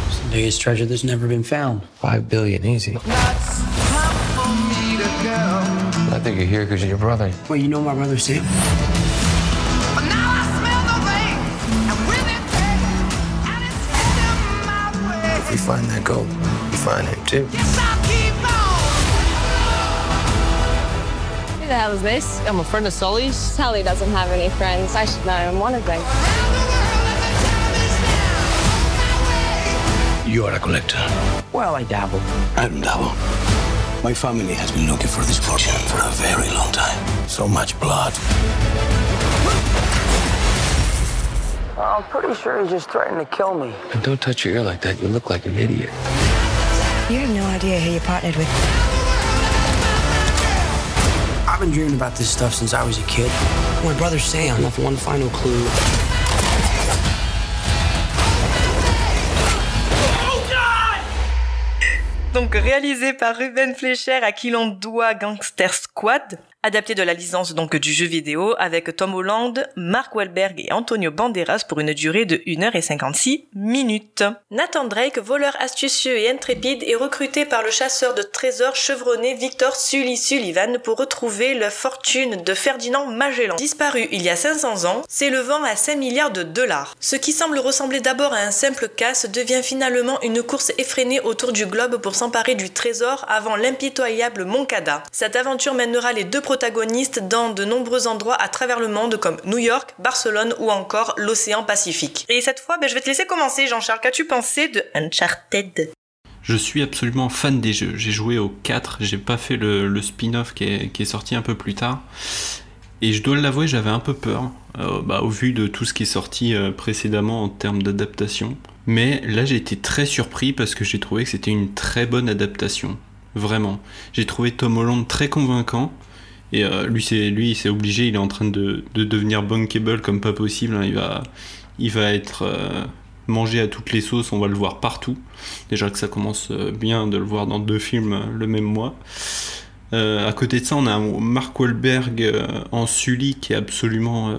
It's the biggest treasure that's never been found. Five billion, easy. I think you're here because of your brother. Well, you know my brother Sam? If we find that gold, we find him too. Who the hell is this? I'm a friend of Sully's. Sally doesn't have any friends. I should know. I'm one of them. You are a collector. Well, I dabble. I don't dabble. My family has been looking for this fortune for a very long time. So much blood. I'm pretty sure he's just threatening to kill me. And don't touch your ear like that. You look like an idiot. You have no idea who you partnered with. I've been dreaming about this stuff since I was a kid. My brother Sam left one final clue. Donc réalisé par Ruben Fleischer à qui l'on doit Gangster Squad, adapté de la licence donc du jeu vidéo avec Tom Holland, Mark Wahlberg et Antonio Banderas pour une durée de 1h56 minutes. Nathan Drake, voleur astucieux et intrépide, est recruté par le chasseur de trésors chevronné Victor Sully Sullivan pour retrouver la fortune de Ferdinand Magellan, disparu il y a 500 ans, s'élevant à 5 milliards de dollars. Ce qui semble ressembler d'abord à un simple casse devient finalement une course effrénée autour du globe pour s'emparer du trésor avant l'impitoyable Moncada. Cette aventure mènera les deux protagonistes dans de nombreux endroits à travers le monde comme New York, Barcelone ou encore l'océan Pacifique. Et cette fois, ben, je vais te laisser commencer Jean-Charles. Qu'as-tu pensé de Uncharted? Je suis absolument fan des jeux. J'ai joué au 4, j'ai pas fait le, spin-off qui est, qui est sorti un peu plus tard. Et je dois l'avouer, j'avais un peu peur, euh, bah, au vu de tout ce qui est sorti euh, précédemment en termes d'adaptation. Mais là, j'ai été très surpris parce que j'ai trouvé que c'était une très bonne adaptation. Vraiment. J'ai trouvé Tom Holland très convaincant. Et euh, lui, c'est lui, obligé. Il est en train de, de devenir bankable comme pas possible. hein. Il va, être euh, mangé à toutes les sauces. On va le voir partout. Déjà que ça commence euh, bien de le voir dans deux films le même mois. À côté de ça, on a Mark Wahlberg en Sully qui est absolument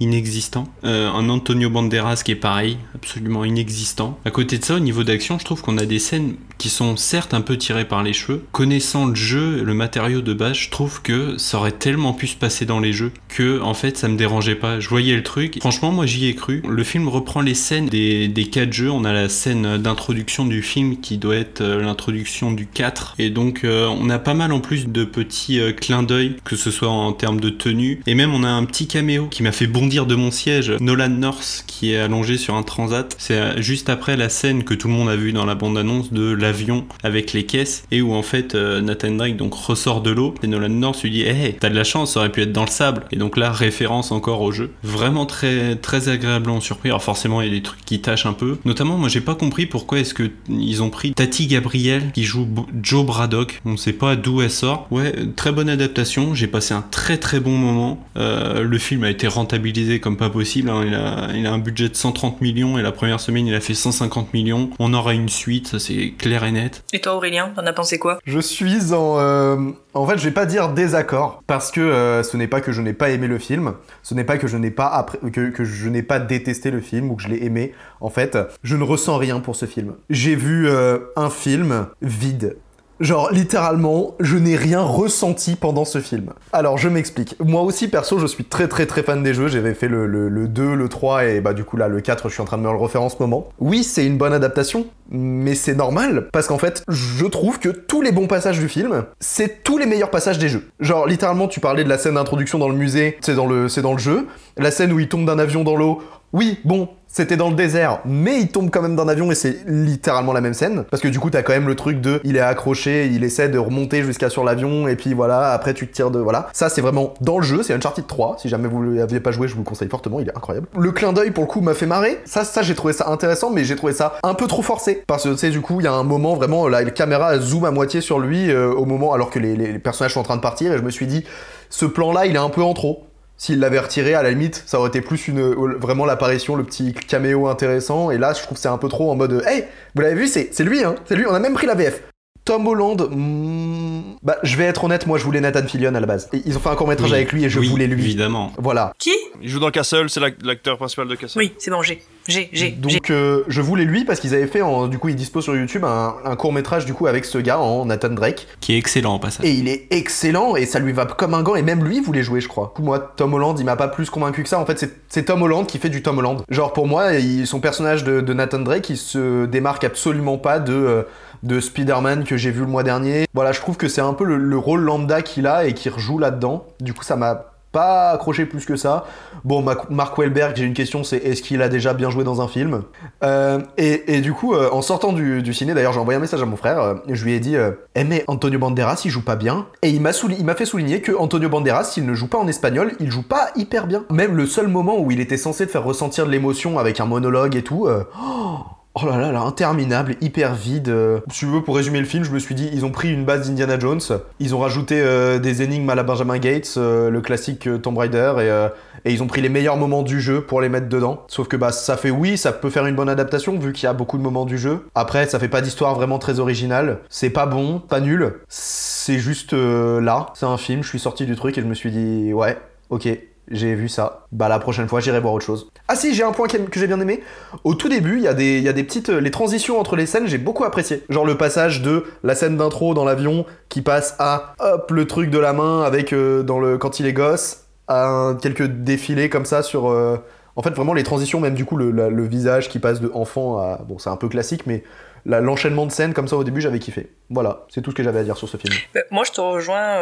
inexistant. Euh, un Antonio Banderas qui est pareil, absolument inexistant. À côté de ça, au niveau d'action, je trouve qu'on a des scènes qui sont certes un peu tirées par les cheveux. Connaissant le jeu, le matériau de base, je trouve que ça aurait tellement pu se passer dans les jeux que en fait ça me dérangeait pas. Je voyais le truc. Franchement, moi j'y ai cru. Le film reprend les scènes des, des 4 jeux. On a la scène d'introduction du film qui doit être euh, l'introduction du 4. Et donc euh, on a pas mal en plus de petits euh, clins d'œil, que ce soit en termes de tenue. Et même on a un petit caméo qui m'a fait bondir de mon siège. Nolan North qui est allongé sur un transat. C'est euh, juste après la scène que tout le monde a vu dans la bande-annonce de l'avion avec les caisses et où en fait euh, Nathan Drake donc ressort de l'eau et Nolan North lui dit hey t'as de la chance ça aurait pu être dans le sable et donc là référence encore au jeu. Vraiment très très agréablement surpris. Alors forcément il y a des trucs qui tâchent un peu. Notamment moi j'ai pas compris pourquoi est-ce que ils ont pris Tati Gabriel qui joue Joe Braddock. On sait pas d'où elle sort. Ouais très bonne adaptation. J'ai passé un très très bon moment. Euh, le film a été rentabilisé comme pas possible hein. il, a, il a un budget de 130 millions et la première semaine il a fait 150 millions on aura une suite ça c'est clair et net Et toi Aurélien, t'en as pensé quoi? Je suis en. euh, en fait, je vais pas dire désaccord parce que euh, ce n'est pas que je n'ai pas aimé le film, ce n'est pas que je n'ai pas appré- que, que je n'ai pas détesté le film ou que je l'ai aimé. En fait, je ne ressens rien pour ce film. J'ai vu euh, un film vide. Genre, littéralement, je n'ai rien ressenti pendant ce film. Alors, je m'explique. Moi aussi, perso, je suis très très très fan des jeux. J'avais fait le, le, le 2, le 3 et bah du coup là, le 4, je suis en train de me le refaire en ce moment. Oui, c'est une bonne adaptation, mais c'est normal parce qu'en fait, je trouve que tous les bons passages du film, c'est tous les meilleurs passages des jeux. Genre, littéralement, tu parlais de la scène d'introduction dans le musée, c'est dans le, c'est dans le jeu. La scène où il tombe d'un avion dans l'eau, oui, bon, c'était dans le désert, mais il tombe quand même d'un avion et c'est littéralement la même scène. Parce que du coup, t'as quand même le truc de il est accroché, il essaie de remonter jusqu'à sur l'avion et puis voilà, après tu te tires de. Voilà. Ça, c'est vraiment dans le jeu, c'est Uncharted 3. Si jamais vous l'aviez pas joué, je vous le conseille fortement, il est incroyable. Le clin d'œil pour le coup m'a fait marrer. Ça, ça j'ai trouvé ça intéressant, mais j'ai trouvé ça un peu trop forcé. Parce que tu sais, du coup, il y a un moment vraiment, là, la caméra zoom à moitié sur lui euh, au moment alors que les, les personnages sont en train de partir et je me suis dit, ce plan-là, il est un peu en trop. S'il l'avait retiré, à la limite, ça aurait été plus une vraiment l'apparition, le petit caméo intéressant. Et là, je trouve que c'est un peu trop en mode Hey, vous l'avez vu, c'est c'est lui, hein C'est lui, on a même pris la VF. Tom Holland, hmm, bah, je vais être honnête, moi je voulais Nathan Fillion à la base. Et ils ont fait un court métrage Oui, avec lui et je oui, voulais lui. Évidemment. Voilà. Qui? Il joue dans Castle, c'est l'ac- l'acteur principal de Castle. Oui, c'est bon, j'ai. J'ai, j'ai. Donc euh, je voulais lui parce qu'ils avaient fait, en, du coup il dispose sur YouTube un, un court métrage du coup avec ce gars en Nathan Drake. Qui est excellent en passage. Et il est excellent et ça lui va comme un gant et même lui voulait jouer je crois. Du coup, moi Tom Holland il m'a pas plus convaincu que ça en fait c'est- c'est Tom Holland qui fait du Tom Holland. Genre pour moi il- son personnage de, de Nathan Drake il se démarque absolument pas de, euh, de Spider-Man que j'ai vu le mois dernier. Voilà, je trouve que c'est un peu le, le rôle lambda qu'il a et qu'il rejoue là-dedans. Du coup, ça m'a pas accroché plus que ça. Bon, Mark Wahlberg, j'ai une question, c'est est-ce qu'il a déjà bien joué dans un film? Euh, et, du coup, euh, en sortant du, ciné, d'ailleurs, j'ai envoyé un message à mon frère. euh, je lui ai dit, eh mais Antonio Banderas, il joue pas bien. Et il m'a fait souligner que Antonio Banderas, s'il ne joue pas en espagnol, il joue pas hyper bien. Même le seul moment où il était censé te faire ressentir de l'émotion avec un monologue et tout. oh, Oh là là là, interminable, hyper vide. euh. Si tu veux, pour résumer le film, je me suis dit, ils ont pris une base d'Indiana Jones, ils ont rajouté euh, des énigmes à la Benjamin Gates, euh, le classique Tomb Raider, et, et ils ont pris les meilleurs moments du jeu pour les mettre dedans. Sauf que bah ça fait oui, ça peut faire une bonne adaptation vu qu'il y a beaucoup de moments du jeu. Après, ça fait pas d'histoire vraiment très originale. C'est pas bon, pas nul. C'est juste là. C'est un film. Je suis sorti du truc et je me suis dit ouais, ok. J'ai vu ça. Bah la prochaine fois j'irai voir autre chose. Ah si, j'ai un point que j'ai bien aimé. Au tout début, il y, a des- y a des petites... euh, Les transitions entre les scènes, j'ai beaucoup apprécié. Genre le passage de la scène d'intro dans l'avion qui passe à hop le truc de la main avec euh, dans le quand il est gosse à un- quelques défilés comme ça sur... euh, En fait vraiment les transitions, même du coup le, visage qui passe de enfant à... Bon c'est un peu classique mais l'enchaînement de scènes comme ça au début j'avais kiffé. Voilà, c'est tout ce que j'avais à dire sur ce film. Bah, Moi, je te rejoins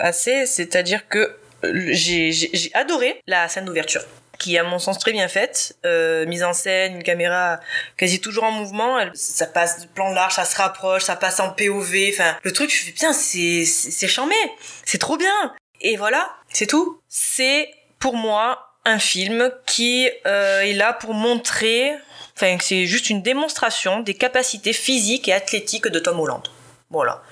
assez, c'est-à-dire que j'ai adoré la scène d'ouverture qui à mon sens très bien faite, euh, mise en scène, une caméra quasi toujours en mouvement, ça passe de plan large, ça se rapproche, ça passe en POV, enfin le truc, je fais bien, c'est c'est charmé, c'est trop bien. Et voilà, c'est tout. C'est pour moi un film qui euh, est là pour montrer, enfin c'est juste une démonstration des capacités physiques et athlétiques de Tom Holland. Voilà.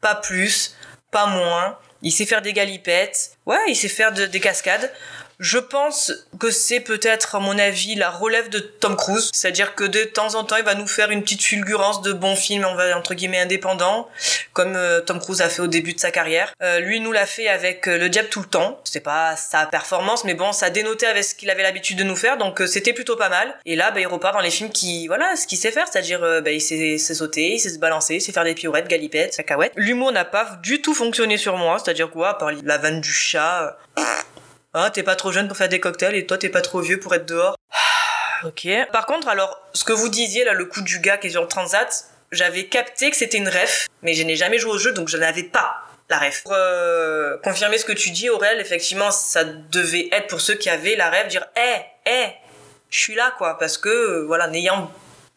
Pas plus, pas moins. Il sait faire des galipettes. Ouais, il sait faire de- des cascades. Je pense que c'est peut-être, à mon avis, la relève de Tom Cruise. C'est-à-dire que de temps en temps, il va nous faire une petite fulgurance de bons films, on va entre guillemets indépendants, comme euh, Tom Cruise a fait au début de sa carrière. Euh, lui nous l'a fait avec euh, Le Diable tout le temps. C'était pas sa performance, mais bon, ça dénotait avec ce qu'il avait l'habitude de nous faire, donc euh, c'était plutôt pas mal. Et là, bah, il repart dans les films qui, voilà, ce qu'il sait faire, c'est-à-dire, bah, il sait, sait sauter, il sait se balancer, il sait faire des pirouettes, galipettes, cacahuètes. L'humour n'a pas du tout fonctionné sur moi, c'est-à-dire quoi, à part la vanne du chat. Ah, t'es pas trop jeune pour faire des cocktails et toi t'es pas trop vieux pour être dehors. Ok. Par contre, alors, ce que vous disiez là, le coup du gars qui est sur le transat, j'avais capté que c'était une ref, mais je n'ai jamais joué au jeu donc je n'avais pas la ref. Pour euh, confirmer ce que tu dis, Aurel, effectivement, ça devait être pour ceux qui avaient la ref, dire, hé, hé, je suis là quoi, parce que euh, voilà, n'ayant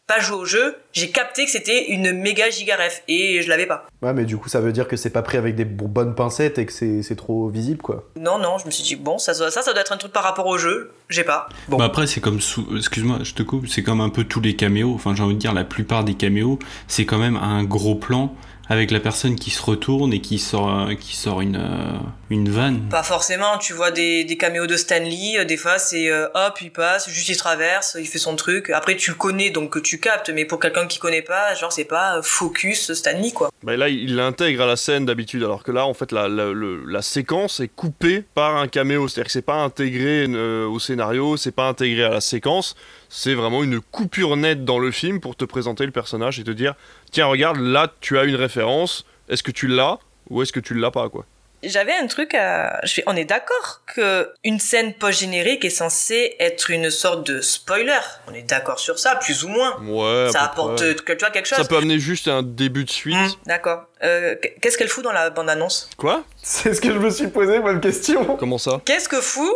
pas joué au jeu, j'ai capté que c'était une méga giga ref et je l'avais pas. Ouais mais du coup ça veut dire que c'est pas pris avec des bo- bonnes pincettes et que c'est c'est trop visible quoi. Non, non, je me suis dit, bon, ça, ça, ça doit être un truc par rapport au jeu, j'ai pas. Bon. Bah après, c'est comme sous... Excuse-moi, je te coupe. C'est comme un peu tous les caméos. Enfin, j'ai envie de dire, la plupart des caméos, c'est quand même un gros plan avec la personne qui se retourne et qui sort, qui sort une, euh, une vanne. Pas forcément, tu vois des, des caméos de Stanley, euh, des fois c'est euh, hop, il passe, juste il traverse, il fait son truc. Après tu le connais donc tu captes, mais pour quelqu'un qui connaît pas, genre c'est pas focus Stanley quoi. Bah là, il l'intègre à la scène d'habitude, alors que là, en fait, la, la, la séquence est coupée par un caméo. C'est-à-dire que c'est pas intégré euh, au scénario, c'est pas intégré à la séquence. C'est vraiment une coupure nette dans le film pour te présenter le personnage et te dire tiens, regarde, là, tu as une référence. Est-ce que tu l'as ou est-ce que tu l'as pas, quoi? J'avais un truc à. Je fais, on est d'accord que une scène post-générique est censée être une sorte de spoiler. On est d'accord sur ça, plus ou moins. Ouais. ça apporte près. que tu vois quelque chose. Ça peut amener juste un début de suite. Hmm, d'accord. Euh, Qu'est-ce qu'elle fout dans la bande-annonce? Quoi? C'est ce que je me suis posé, même question. Comment ça? Qu'est-ce que fout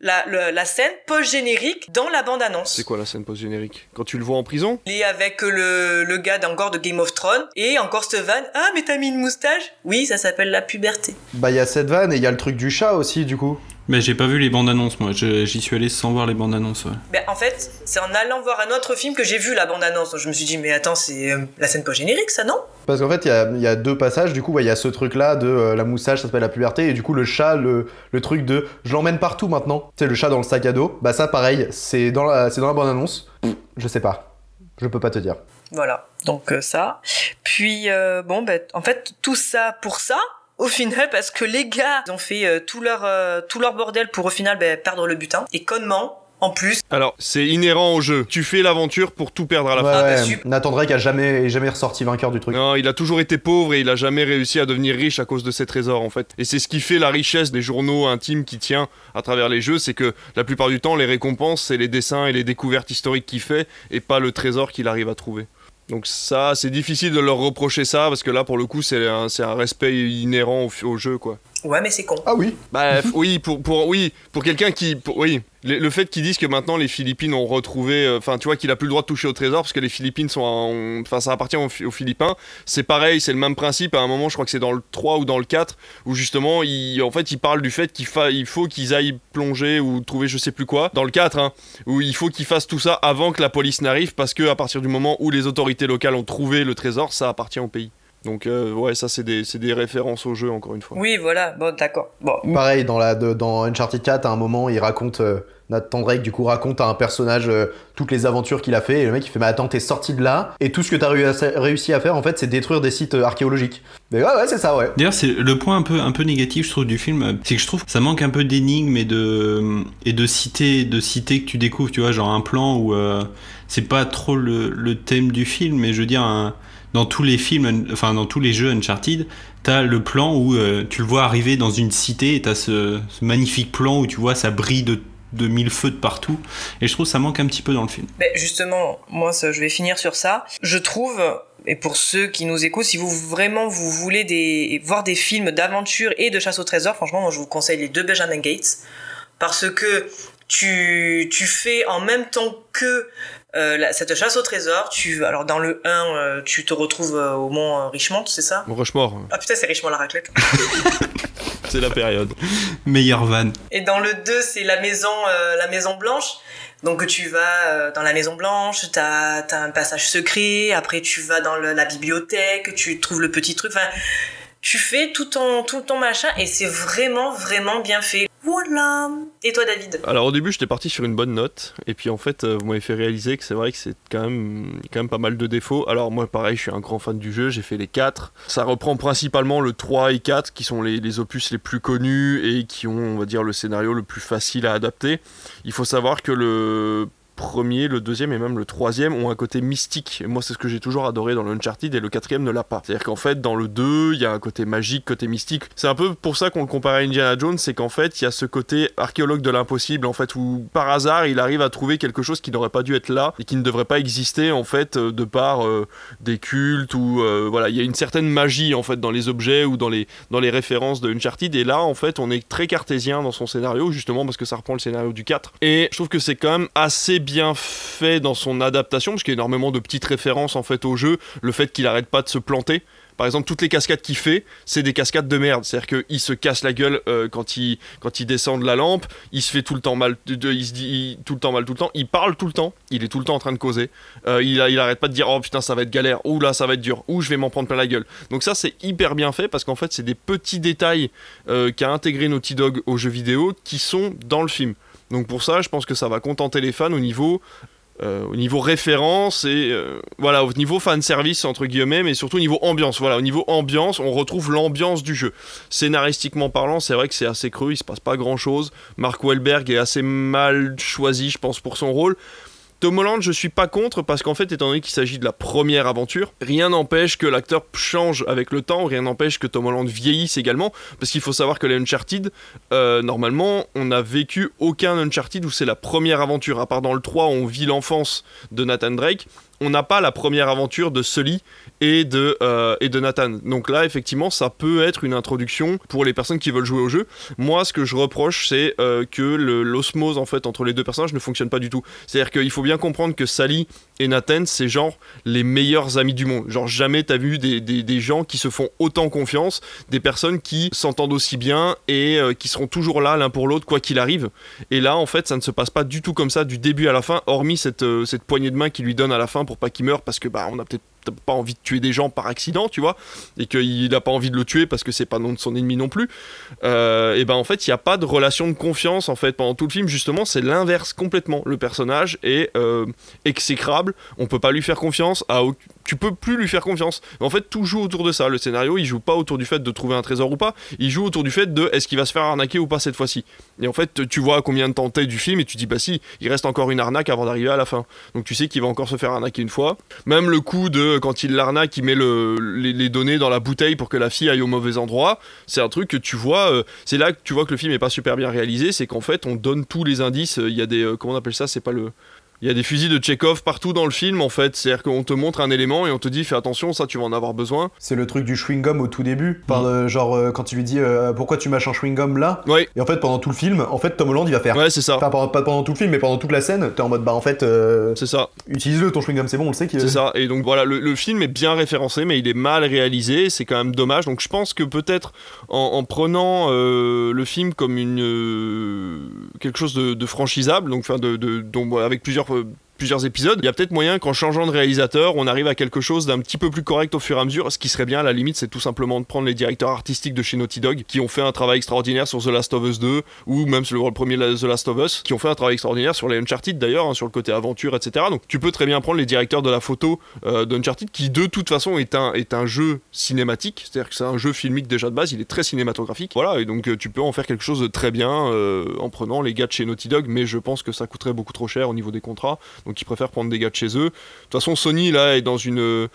la, le- la scène post-générique dans la bande-annonce? C'est quoi la scène post-générique? Quand tu le vois en prison? Il est avec le, le gars d'encore de Game of Thrones et encore Steven. Ah, mais t'as mis une moustache? Oui, ça s'appelle la puberté. Bah il y a cette vanne et il y a le truc du chat aussi du coup. Mais j'ai pas vu les bandes annonces, moi. J'y suis allé sans voir les bandes annonces. Ouais. En fait, c'est en allant voir un autre film que j'ai vu la bande-annonce. Donc, Je me suis dit, mais attends, c'est euh, la scène post-générique, ça, non? Parce qu'en fait il y a, il y a deux passages, du coup ouais, il y a ce truc là de euh, la moustache, ça s'appelle la puberté, et du coup le chat, le, le truc de je l'emmène partout maintenant. Tu sais, le chat dans le sac à dos, bah ça pareil, c'est dans la, c'est dans la bande annonce. Je sais pas. Je peux pas te dire. Voilà, donc euh, ça. Puis, euh, bon, ben, en fait, tout ça pour ça, au final, parce que les gars ils ont fait euh, tout, leur, euh, tout leur bordel pour au final ben, perdre le butin. Et connement, en plus. Alors, c'est inhérent au jeu. Tu fais l'aventure pour tout perdre à la Ouais, fin. ouais, Nathan Drake a jamais, est jamais ressorti vainqueur du truc. Non, il a toujours été pauvre et il a jamais réussi à devenir riche à cause de ses trésors en fait. Et c'est ce qui fait la richesse des journaux intimes qui tient à travers les jeux, c'est que la plupart du temps les récompenses c'est les dessins et les découvertes historiques qu'il fait et pas le trésor qu'il arrive à trouver. Donc ça, c'est difficile de leur reprocher ça, parce que là, pour le coup, c'est un, respect inhérent au jeu, quoi. Ouais, mais c'est con. Ah oui Bah oui, pour, pour, oui, pour quelqu'un qui... pour- oui, le, le fait qu'ils disent que maintenant les Philippines ont retrouvé... euh, Enfin, tu vois, qu'il a plus le droit de toucher au trésor, parce que les Philippines sont... en- Enfin, ça appartient aux, aux Philippins. C'est pareil, c'est le même principe. À un moment, je crois que c'est dans le 3 ou dans le 4, où justement, il, en fait, ils parlent du fait qu'il fa- il faut qu'ils aillent plonger ou trouver je sais plus quoi. Dans le 4, hein, où il faut qu'ils fassent tout ça avant que la police n'arrive, parce que à partir du moment où les autorités locales ont trouvé le trésor, ça appartient au pays. Donc euh, ouais, ça c'est des, c'est des références au jeu encore une fois. Oui, voilà, bon, d'accord. Bon. Pareil, dans, la, de- dans Uncharted 4, à un moment, il raconte. euh, Nathan Drake, du coup, raconte à un personnage euh, toutes les aventures qu'il a fait. Et le mec, il fait Mais attends, t'es sorti de là. Et tout ce que t'as réu- réussi à faire, en fait, c'est détruire des sites euh, archéologiques. Mais ouais, ouais, c'est ça, ouais. D'ailleurs, c'est le point un peu, un peu négatif, je trouve, du film, c'est que je trouve que ça manque un peu d'énigmes et de, et de cités, de cités que tu découvres, tu vois, genre un plan où euh, c'est pas trop le, le thème du film, mais je veux dire, un- dans tous les films, enfin, dans tous les jeux Uncharted, t'as le plan où euh, tu le vois arriver dans une cité et t'as ce, ce magnifique plan où tu vois ça brille de, mille feux de partout. Et je trouve que ça manque un petit peu dans le film. Ben, justement, moi, je vais finir sur ça. Je trouve, et pour ceux qui nous écoutent, si vous vraiment vous voulez voir des films d'aventure et de chasse au trésor, franchement, moi, je vous conseille les deux Benjamin Gates. Parce que tu, tu fais en même temps que euh, la- cette chasse au trésor, tu, alors dans le 1, euh, tu te retrouves euh, au mont euh, Richmond, c'est ça? Rushmore, Ah putain, c'est Richmond la raclette. c'est la période. Meilleure van. Et dans le 2, c'est la maison, euh, la maison blanche. Donc tu vas euh, dans la maison blanche, t'as as un passage secret. Après tu vas dans le- la bibliothèque, tu trouves le petit truc. Enfin, tu fais tout ton tout ton machin et c'est vraiment vraiment bien fait. Voilà. Et toi David Alors au début j'étais parti sur une bonne note et puis en fait euh, vous m'avez fait réaliser que c'est vrai que c'est quand même, quand même pas mal de défauts. Alors moi pareil je suis un grand fan du jeu, j'ai fait les 4. Ça reprend principalement le 3 et 4 qui sont les, les opus les plus connus et qui ont on va dire le scénario le plus facile à adapter. Il faut savoir que le premier, le deuxième et même le troisième ont un côté mystique. Moi, c'est ce que j'ai toujours adoré dans l'Uncharted et le quatrième ne l'a pas. C'est-à-dire qu'en fait, dans le 2, il y a un côté magique, côté mystique. C'est un peu pour ça qu'on le compare à Indiana Jones, c'est qu'en fait, il y a ce côté archéologue de l'impossible, en fait, où par hasard, il arrive à trouver quelque chose qui n'aurait pas dû être là et qui ne devrait pas exister, en fait, euh, de par euh, des cultes ou euh, voilà, il y a une certaine magie, en fait, dans les objets ou dans les, dans les références de Uncharted. Et là, en fait, on est très cartésien dans son scénario, justement parce que ça reprend le scénario du 4. Et je trouve que c'est quand même assez bien fait dans son adaptation, parce qu'il y a énormément de petites références en fait au jeu, le fait qu'il arrête pas de se planter. Par exemple, toutes les cascades qu'il fait, c'est des cascades de merde. C'est-à-dire qu'il se casse la gueule euh, quand, il, quand il descend de la lampe, il se fait tout le temps mal, il se dit tout le temps mal, tout le temps. Il parle tout le temps, il est tout le temps en train de causer. Euh, il, il arrête pas de dire oh putain ça va être galère, ou là ça va être dur, ou je vais m'en prendre plein la gueule. Donc ça c'est hyper bien fait parce qu'en fait c'est des petits détails euh, qu'a intégré Naughty Dog au jeu vidéo qui sont dans le film. Donc pour ça je pense que ça va contenter les fans au niveau euh, référence et euh, voilà au niveau fan service entre guillemets mais surtout au niveau ambiance. Voilà au niveau ambiance on retrouve l'ambiance du jeu. Scénaristiquement parlant c'est vrai que c'est assez creux il se passe pas grand chose Mark Wahlberg est assez mal choisi je pense pour son rôle Tom Holland, je suis pas contre parce qu'en fait, étant donné qu'il s'agit de la première aventure, rien n'empêche que l'acteur change avec le temps, rien n'empêche que Tom Holland vieillisse également, parce qu'il faut savoir que les Uncharted, euh, normalement, on n'a vécu aucun Uncharted où c'est la première aventure, à part dans le 3 où on vit l'enfance de Nathan Drake, on n'a pas la première aventure de Sully et de, euh, et de Nathan. Donc là, effectivement, ça peut être une introduction pour les personnes qui veulent jouer au jeu. Moi, ce que je reproche, c'est euh, que l'osmose en fait entre les deux personnages ne fonctionne pas du tout. C'est-à-dire qu'il faut bien comprendre que Sally et Nathan, c'est genre les meilleurs amis du monde. Genre jamais t'as vu des, des- gens qui se font autant confiance, des personnes qui s'entendent aussi bien et euh, qui seront toujours là l'un pour l'autre quoi qu'il arrive. Et là, en fait, ça ne se passe pas du tout comme ça du début à la fin, hormis cette, cette poignée de main qu'il lui donne à la fin pour pas qu'il meure parce que bah on a peut-être pas envie de tuer des gens par accident, tu vois, et qu'il n'a pas envie de le tuer parce que c'est pas non de son ennemi non plus. Euh, et ben en fait, il n'y a pas de relation de confiance en fait pendant tout le film. Justement, c'est l'inverse complètement. Le personnage est euh, exécrable. On peut pas lui faire confiance. À tu peux plus lui faire confiance. En fait, tout joue autour de ça. Le scénario, il joue pas autour du fait de trouver un trésor ou pas. Il joue autour du fait de est-ce qu'il va se faire arnaquer ou pas cette fois-ci? Et en fait, tu vois combien de temps t'es du film et tu dis bah si, il reste encore une arnaque avant d'arriver à la fin. Donc tu sais qu'il va encore se faire arnaquer une fois. Même le coup de quand il l'arnaque, il met le, les, données dans la bouteille pour que la fille aille au mauvais endroit. C'est un truc que tu vois. euh, c'est là que tu vois que le film est pas super bien réalisé. C'est qu'en fait, on donne tous les indices. Il y a des euh, comment on appelle ça C'est pas le Il y a des fusils de Chekhov partout dans le film en fait, c'est-à-dire qu'on te montre un élément et on te dit fais attention, ça tu vas en avoir besoin. C'est le truc du chewing-gum au tout début, Enfin, euh, genre euh, quand tu lui dis euh, pourquoi tu mâches un chewing-gum là, Oui. et en fait pendant tout le film, en fait Tom Holland il va faire. Ouais, c'est ça. Enfin, pas, pas pendant tout le film, mais pendant toute la scène, t'es en mode bah en fait, C'est ça. utilise-le ton chewing-gum, c'est bon, on le sait qu'il C'est ça. Et donc voilà, le, le film est bien référencé, mais il est mal réalisé. C'est quand même dommage. Donc je pense que peut-être en, en prenant le film comme une quelque chose de, de franchisable, donc enfin de, de- avec plusieurs euh, plusieurs épisodes, il y a peut-être moyen qu'en changeant de réalisateur, on arrive à quelque chose d'un petit peu plus correct au fur et à mesure. Ce qui serait bien, à la limite, c'est tout simplement de prendre les directeurs artistiques de chez Naughty Dog, qui ont fait un travail extraordinaire sur The Last of Us 2, ou même sur le premier The Last of Us, qui ont fait un travail extraordinaire sur les Uncharted d'ailleurs, hein, sur le côté aventure, etc. Donc tu peux très bien prendre les directeurs de la photo euh, d'Uncharted, qui de toute façon est un, jeu cinématique, c'est-à-dire que c'est un jeu filmique déjà de base, il est très cinématographique. Voilà, et donc euh, tu peux en faire quelque chose de très bien euh, en prenant les gars de chez Naughty Dog, mais je pense que ça coûterait beaucoup trop cher au niveau des contrats, donc ils préfèrent prendre des gars de chez eux. De toute façon, Sony là est dans une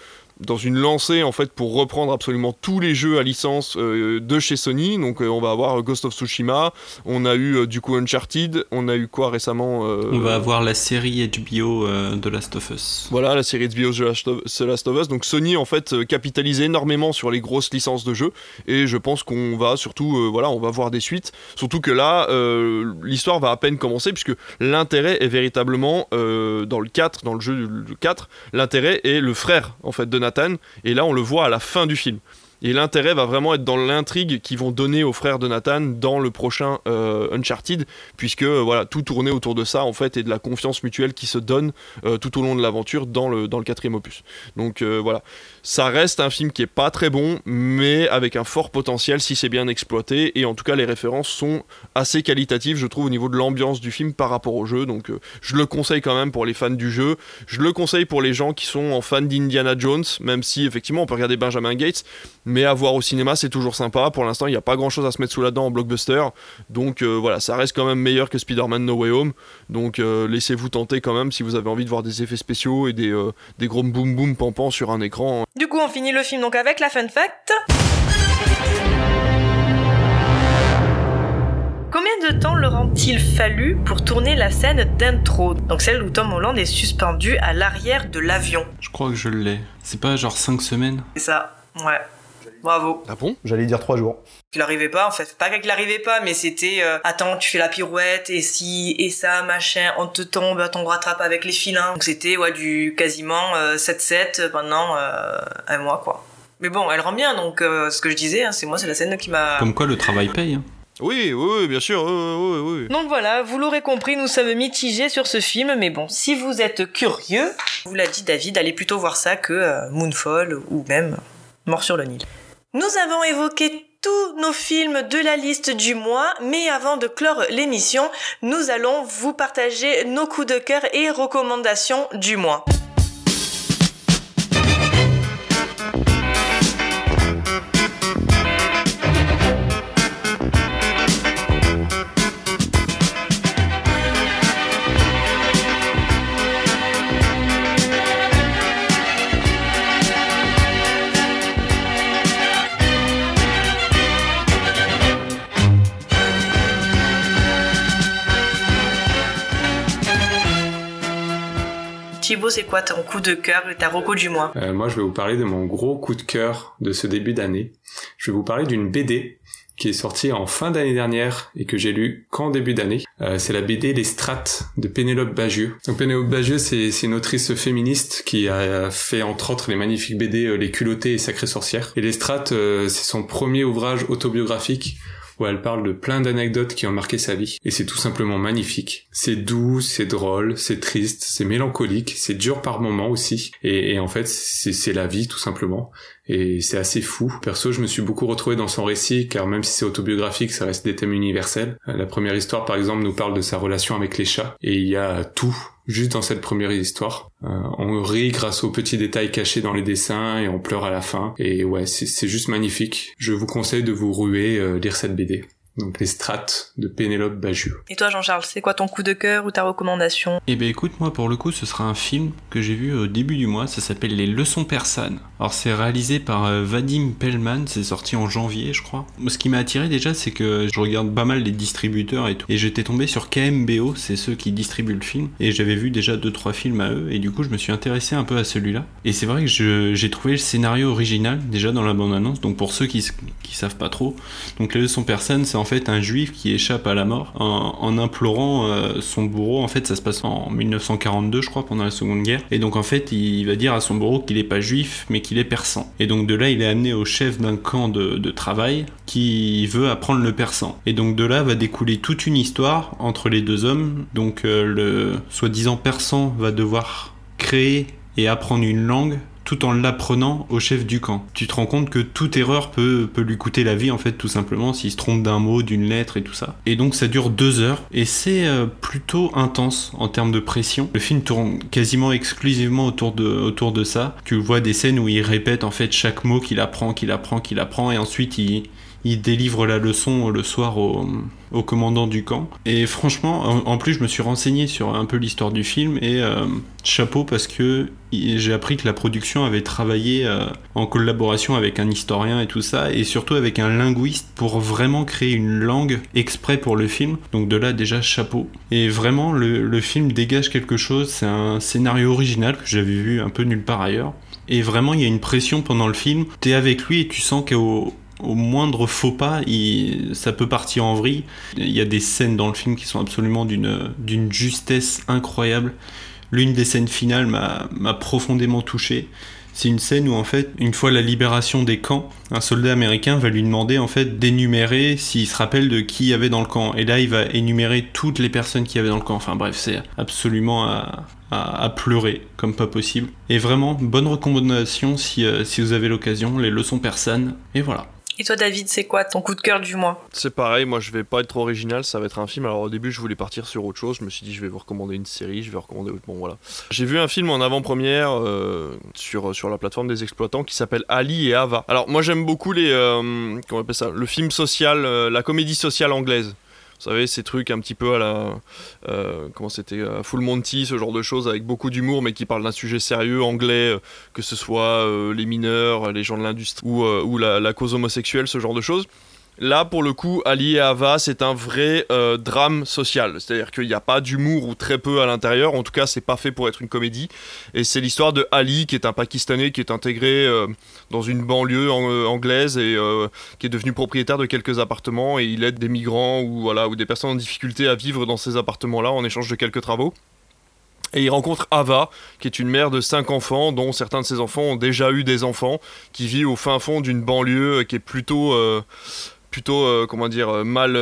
dans une lancée en fait pour reprendre absolument tous les jeux à licence euh, de chez Sony. Donc euh, on va avoir Ghost of Tsushima, on a eu euh, du coup Uncharted, on a eu quoi récemment euh, On va avoir la série HBO euh, de Last of Us. voilà, la série de bio The Last of- Us. Donc Sony en fait euh, capitalise énormément sur les grosses licences de jeux et je pense qu'on va surtout euh, voilà, on va voir des suites. Surtout que là euh, l'histoire va à peine commencer puisque l'intérêt est véritablement euh, dans le 4, dans le jeu du 4, l'intérêt est le frère en fait de Nathan et là on le voit à la fin du film. Et l'intérêt va vraiment être dans l'intrigue qu'ils vont donner aux frères de Nathan dans le prochain euh, Uncharted, puisque euh, voilà tout tournait autour de ça en fait et de la confiance mutuelle qui se donne euh, tout au long de l'aventure dans le, dans le quatrième opus. Donc voilà, ça reste un film qui est pas très bon, mais avec un fort potentiel si c'est bien exploité. Et en tout cas, les références sont assez qualitatives, je trouve, au niveau de l'ambiance du film par rapport au jeu. Donc je le conseille quand même pour les fans du jeu. Je le conseille pour les gens qui sont en fans d'Indiana Jones, même si effectivement on peut regarder Benjamin Gates, à voir au cinéma c'est toujours sympa. Pour l'instant, il n'y a pas grand chose à se mettre sous la dent en blockbuster. Donc euh, voilà, ça reste quand même meilleur que Spider-Man No Way Home. Donc euh, laissez-vous tenter quand même si vous avez envie de voir des effets spéciaux et des, euh, des gros boum boum pampans sur un écran. Du coup, on finit le film donc avec la fun fact. Combien de temps leur a-t-il fallu pour tourner la scène d'intro? Donc celle où Tom Holland est suspendu à l'arrière de l'avion. Je crois que je l'ai. C'est pas genre 5 semaines? C'est ça, ouais. Bravo. Ah bon? J'allais dire 3 jours. qu'il arrivait pas en fait pas qu'il arrivait pas mais c'était euh, attends tu fais la pirouette et si et ça machin on te tombe on te rattrape avec les filins donc c'était ouais du quasiment euh, 7-7 pendant euh, un mois quoi mais bon elle rend bien donc euh, ce que je disais hein, c'est moi c'est la scène qui m'a Comme quoi le travail paye. hein. Oui, oui, oui, bien sûr, oui, oui, oui, oui. donc voilà, vous l'aurez compris, nous sommes mitigés sur ce film, mais bon, si vous êtes curieux, vous l'a dit David, allez plutôt voir ça que euh, Moonfall ou même Mort sur le Nil. Nous avons évoqué tous nos films de la liste du mois, mais avant de clore l'émission, nous allons vous partager nos coups de cœur et recommandations du mois. C'est quoi ton coup de cœur ta reco du mois Euh, moi, je vais vous parler de mon gros coup de cœur de ce début d'année. Je vais vous parler d'une BD qui est sortie en fin d'année dernière et que j'ai lu qu'en début d'année. Euh, c'est la BD Les Strates de Pénélope Bagieux. Donc Pénélope Bagieux, c'est une autrice féministe qui a fait entre autres les magnifiques BD euh, Les Culottées et Sacrées Sorcières. Et Les Strates, c'est son premier ouvrage autobiographique elle parle de plein d'anecdotes qui ont marqué sa vie. Et c'est tout simplement magnifique. C'est doux, c'est drôle, c'est triste, c'est mélancolique, c'est dur par moments aussi. Et, et en fait, c'est c'est la vie tout simplement. Et c'est assez fou. Perso, je me suis beaucoup retrouvé dans son récit, car même si c'est autobiographique, ça reste des thèmes universels. Euh, La première histoire, par exemple, nous parle de sa relation avec les chats. Et il y a tout, juste dans cette première histoire. Euh, on rit grâce aux petits détails cachés dans les dessins, et on pleure à la fin. Et ouais, c'est juste magnifique. Je vous conseille de vous ruer, euh, lire cette BD. Donc les strates de Pénélope Bagieux. Et toi Jean-Charles, c'est quoi ton coup de cœur ou ta recommandation? Eh ben écoute, moi pour le coup, ce sera un film que j'ai vu au début du mois, ça s'appelle Les Leçons persanes. Alors c'est réalisé par euh, Vadim Pellman, c'est sorti en janvier je crois. Ce qui m'a attiré déjà, c'est que je regarde pas mal les distributeurs et tout. Et j'étais tombé sur KMBO, c'est ceux qui distribuent le film. Et j'avais vu déjà 2-3 films à eux, et du coup je me suis intéressé un peu à celui-là. Et c'est vrai que j'ai trouvé le scénario original déjà dans la bande-annonce, donc pour ceux qui, qui savent pas trop. Donc Les Leçons persanes, c'est en fait un juif qui échappe à la mort en, implorant euh, son bourreau. En fait, ça se passe en 1942, je crois, pendant la Seconde Guerre. Et donc, en fait, il va dire à son bourreau qu'il n'est pas juif, mais qu'il est persan. Et donc, de là, il est amené au chef d'un camp de, travail qui veut apprendre le persan. Et donc, de là va découler toute une histoire entre les deux hommes. Donc, euh, le soi-disant persan va devoir créer et apprendre une langue tout en l'apprenant au chef du camp. Tu te rends compte que toute erreur peut, lui coûter la vie en fait tout simplement s'il se trompe d'un mot, d'une lettre et tout ça. Et donc ça dure deux heures et c'est euh, plutôt intense en termes de pression. Le film tourne quasiment exclusivement autour de ça. Tu vois des scènes où il répète en fait chaque mot qu'il apprend, qu'il apprend, qu'il apprend et ensuite il, il délivre la leçon le soir au, commandant du camp. Et franchement, en, plus, je me suis renseigné sur un peu l'histoire du film et euh, chapeau parce que j'ai appris que la production avait travaillé euh, en collaboration avec un historien et tout ça, et surtout avec un linguiste pour vraiment créer une langue exprès pour le film. Donc de là déjà chapeau. Et vraiment, le, le film dégage quelque chose. C'est un scénario original que j'avais vu un peu nulle part ailleurs. Et vraiment, il y a une pression pendant le film. T'es avec lui et tu sens qu'au au moindre faux pas, ça peut partir en vrille. Il y a des scènes dans le film qui sont absolument d'une justesse incroyable. L'une des scènes finales m'a profondément touché. C'est une scène où en fait, une fois la libération des camps, un soldat américain va lui demander en fait d'énumérer s'il se rappelle de qui y avait dans le camp. Et là, il va énumérer toutes les personnes qui y avait dans le camp. Enfin bref, c'est absolument à, à, pleurer comme pas possible. Et vraiment, bonne recommandation si, euh, si vous avez l'occasion, les leçons persanes. Et voilà. Et toi, David, c'est quoi ton coup de cœur du mois? C'est pareil, moi je vais pas être trop original, ça va être un film. Alors au début, je voulais partir sur autre chose. Je me suis dit, je vais vous recommander une série, je vais recommander Bon, voilà. J'ai vu un film en avant-première euh, sur, sur la plateforme des exploitants qui s'appelle Ali et Ava. Alors moi, j'aime beaucoup les. Euh, comment on ça? Le film social, euh, la comédie sociale anglaise. Vous savez, ces trucs un petit peu à la. Euh, comment c'était euh, Full Monty, ce genre de choses avec beaucoup d'humour, mais qui parlent d'un sujet sérieux anglais, euh, que ce soit les mineurs, les gens de l'industrie ou, la, cause homosexuelle, ce genre de choses. Là, pour le coup, Ali et Ava, c'est un vrai euh, drame social. C'est-à-dire qu'il n'y a pas d'humour ou très peu à l'intérieur. En tout cas, c'est pas fait pour être une comédie. Et c'est l'histoire de Ali, qui est un Pakistanais qui est intégré euh, dans une banlieue euh, anglaise et qui est devenu propriétaire de quelques appartements. Et il aide des migrants ou, voilà, ou des personnes en difficulté à vivre dans ces appartements-là en échange de quelques travaux. Et il rencontre Ava, qui est une mère de cinq enfants, dont certains de ses enfants ont déjà eu des enfants, qui vit au fin fond d'une banlieue qui est plutôt plutôt, euh, comment dire, euh, mal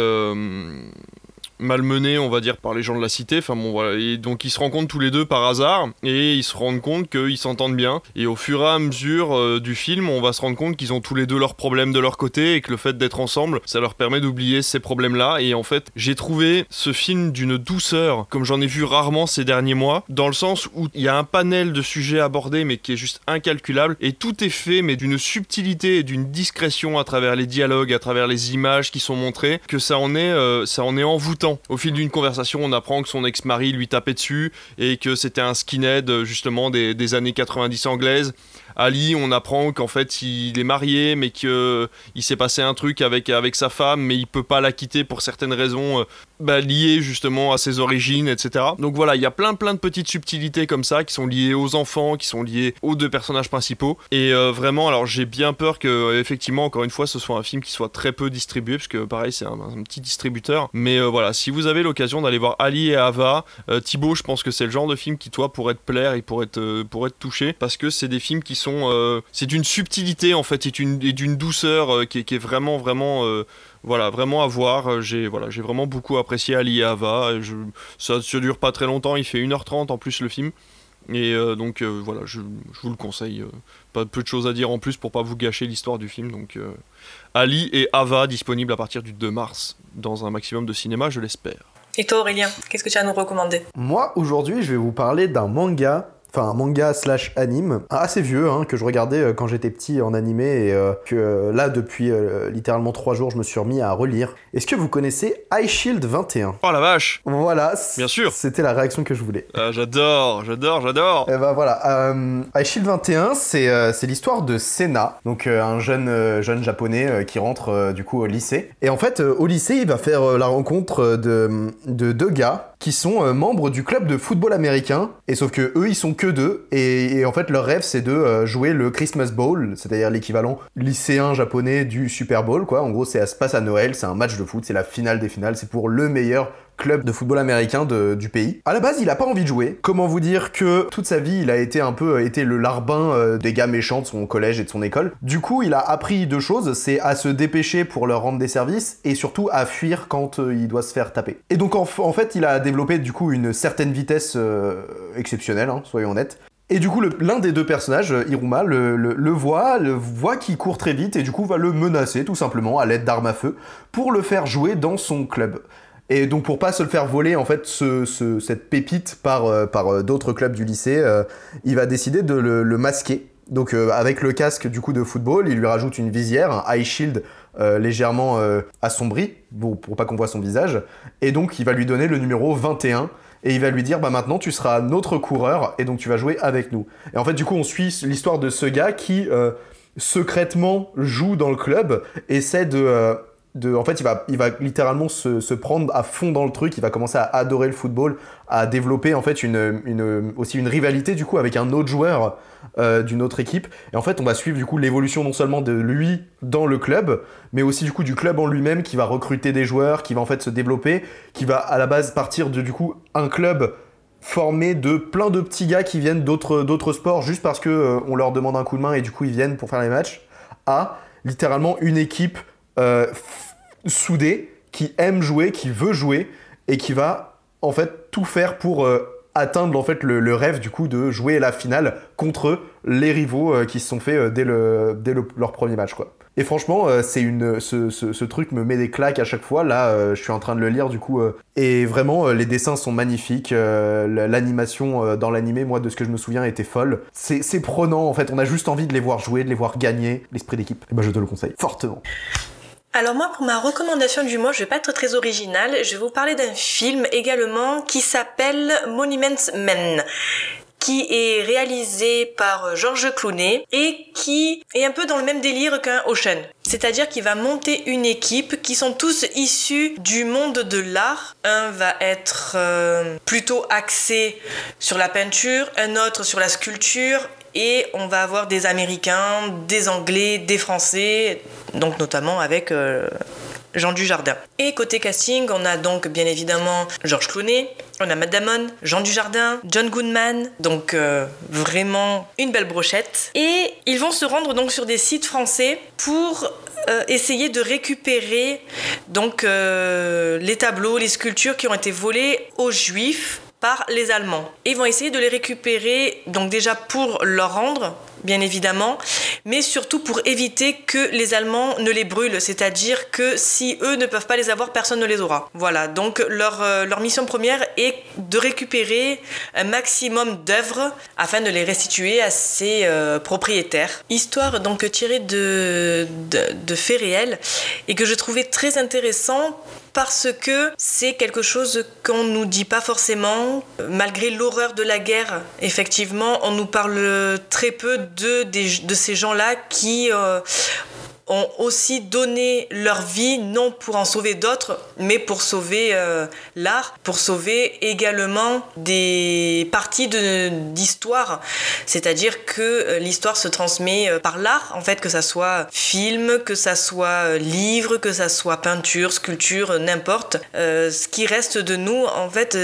malmenés, on va dire, par les gens de la cité. Enfin bon, voilà. Et donc ils se rencontrent tous les deux par hasard et ils se rendent compte qu'ils s'entendent bien. Et au fur et à mesure euh, du film, on va se rendre compte qu'ils ont tous les deux leurs problèmes de leur côté et que le fait d'être ensemble, ça leur permet d'oublier ces problèmes-là. Et en fait, j'ai trouvé ce film d'une douceur, comme j'en ai vu rarement ces derniers mois, dans le sens où il y a un panel de sujets abordés, mais qui est juste incalculable. Et tout est fait, mais d'une subtilité et d'une discrétion à travers les dialogues, à travers les images qui sont montrées, que ça en est, euh, ça en est envoûtant au fil d'une conversation, on apprend que son ex-mari lui tapait dessus et que c'était un skinhead justement des, des années 90 anglaises Ali, on apprend qu'en fait il est marié, mais qu'il s'est passé un truc avec, avec sa femme, mais il peut pas la quitter pour certaines raisons euh, bah, liées justement à ses origines, etc. Donc voilà, il y a plein plein de petites subtilités comme ça qui sont liées aux enfants, qui sont liées aux deux personnages principaux. Et euh, vraiment, alors j'ai bien peur que effectivement, encore une fois, ce soit un film qui soit très peu distribué, parce que pareil, c'est un, petit distributeur. Mais euh, voilà, si vous avez l'occasion d'aller voir Ali et Ava, Thibaut, je pense que c'est le genre de film qui toi pourrait te plaire et pourrait être, pourrait être touché, parce que c'est des films qui sont euh, c'est d'une subtilité en fait et d'une douceur euh, qui, est vraiment vraiment euh, voilà vraiment à voir. J'ai voilà j'ai vraiment beaucoup apprécié Ali et Ava. Ça ne dure pas très longtemps. Il fait 1h30 en plus le film. Et donc voilà je, vous le conseille pas peu de choses à dire en plus pour pas vous gâcher l'histoire du film. Donc Ali et Ava disponibles à partir du 2 mars dans un maximum de cinéma je l'espère. Et toi Aurélien qu'est-ce que tu as à nous recommander? Moi aujourd'hui je vais vous parler d'un manga enfin un manga slash anime, assez vieux, hein, que je regardais euh, quand j'étais petit en animé et euh, que euh, là depuis euh, littéralement trois jours je me suis remis à relire. Est-ce que vous connaissez High Shield 21 Oh la vache Voilà, Bien sûr c'était la réaction que je voulais. Ah, J'adore, j'adore, j'adore Et bah voilà, euh, High Shield 21, c'est c'est l'histoire de Sena, donc un jeune, jeune japonais qui rentre du coup au lycée. Et en fait, au lycée, il va faire la rencontre de, de deux gars qui sont membres du club de football américain. Et sauf que eux, ils sont que deux. Et, en fait, leur rêve, c'est de euh, jouer le Christmas Bowl, c'est-à-dire l'équivalent lycéen japonais du Super Bowl, quoi. En gros, c'est ça se passe à Noël, c'est un match de foot, c'est la finale des finales, c'est pour le meilleur club de football américain du pays. À la base, il a pas envie de jouer. Comment vous dire que toute sa vie, il a été un peu euh, le larbin euh, des gars méchants de son collège et de son école. Du coup, il a appris deux choses, c'est à se dépêcher pour leur rendre des services et surtout à fuir quand euh, il doit se faire taper. Et donc en, fait, il a développé du coup une certaine vitesse exceptionnelle, hein, soyons honnêtes. Et du coup, l'un des deux personnages, euh, Iruma, le, le- le voit, le voit qu'il court très vite et du coup va le menacer tout simplement à l'aide d'armes à feu pour le faire jouer dans son club. Et donc pour pas se le faire voler en fait ce, ce- cette pépite par, euh, par euh, d'autres clubs du lycée, euh, il va décider de le, le masquer. Donc euh, avec le casque du coup de football, il lui rajoute une visière, un eye shield euh, légèrement euh, assombri pour, pour pas qu'on voit son visage. Et donc il va lui donner le numéro 21 et il va lui dire bah maintenant tu seras notre coureur et donc tu vas jouer avec nous. Et en fait du coup on suit l'histoire de ce gars qui secrètement joue dans le club, essaie de en fait, il va, littéralement se, prendre à fond dans le truc. Il va commencer à adorer le football, à développer en fait une, aussi une rivalité du coup avec un autre joueur euh, d'une autre équipe. Et en fait, on va suivre du coup l'évolution non seulement de lui dans le club, mais aussi du coup du club en lui-même qui va recruter des joueurs, qui va en fait se développer, qui va à la base partir de du coup un club formé de plein de petits gars qui viennent d'autres d'autres sports juste parce que euh, on leur demande un coup de main et du coup ils viennent pour faire les matchs à littéralement une équipe euh, soudée qui aime jouer, qui veut jouer et qui va en fait tout faire pour euh, atteindre en fait le, rêve du coup de jouer la finale contre les rivaux euh, qui se sont fait euh, dès, le, dès le- leur premier match quoi. Et franchement, c'est une, ce, ce- truc me met des claques à chaque fois. Là, je suis en train de le lire du coup. et vraiment, les dessins sont magnifiques. la- L'animation dans l'animé, moi, de ce que je me souviens, était folle. C'est prenant en fait. On a juste envie de les voir jouer, de les voir gagner. L'esprit d'équipe. Et ben, je te le conseille fortement. Alors moi, pour ma recommandation du mois, je vais pas être très originale. Je vais vous parler d'un film également qui s'appelle Monuments Men qui est réalisé par Georges Clooney et qui est un peu dans le même délire qu'un Ocean. C'est-à-dire qu'il va monter une équipe qui sont tous issus du monde de l'art. Un va être euh, plutôt axé sur la peinture, un autre sur la sculpture et on va avoir des Américains, des Anglais, des Français, donc notamment avec euh, Jean Dujardin. Et côté casting, on a donc bien évidemment Georges Clooney, on a Matt Damon, Jean Dujardin, John Goodman, donc euh, vraiment une belle brochette. Et ils vont se rendre donc sur des sites français pour euh, essayer de récupérer donc les tableaux, les sculptures qui ont été volés aux Juifs par les Allemands. Ils vont essayer de les récupérer, donc déjà pour leur rendre, bien évidemment, mais surtout pour éviter que les Allemands ne les brûlent, c'est-à-dire que si eux ne peuvent pas les avoir, personne ne les aura. Voilà, donc leur, euh, leur mission première est de récupérer un maximum d'œuvres afin de les restituer à ses euh, propriétaires. Histoire donc tirée de, de, de faits réels et que je trouvais très intéressant parce que c'est quelque chose qu'on nous dit pas forcément. Malgré l'horreur de la guerre, effectivement, on nous parle très peu de ces gens-là qui euh, ont aussi donné leur vie, non pour en sauver d'autres, mais pour sauver euh, l'art, pour sauver également des parties d'histoire. C'est-à-dire que euh, l'histoire se transmet euh, par l'art, en fait, que ça soit film, que ça soit livre, que ça soit peinture, sculpture, n'importe. Ce qui reste de nous, en fait,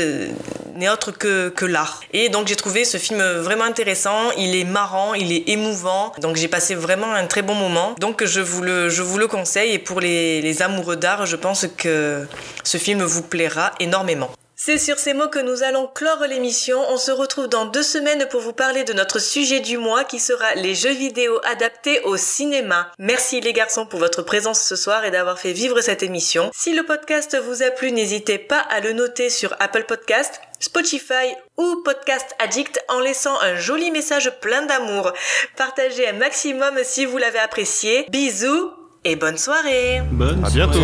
n'est autre que, que l'art. Et donc j'ai trouvé ce film vraiment intéressant, il est marrant, il est émouvant, donc j'ai passé vraiment un très bon moment. Donc je vous je vous le conseille et pour les amoureux d'art, je pense que ce film vous plaira énormément. C'est sur ces mots que nous allons clore l'émission. On se retrouve dans deux semaines pour vous parler de notre sujet du mois qui sera les jeux vidéo adaptés au cinéma. Merci les garçons pour votre présence ce soir et d'avoir fait vivre cette émission. Si le podcast vous a plu, n'hésitez pas à le noter sur Apple Podcast, Spotify ou Podcast Addict en laissant un joli message plein d'amour. Partagez un maximum si vous l'avez apprécié. Bisous et bonne soirée. Bonne À bientôt.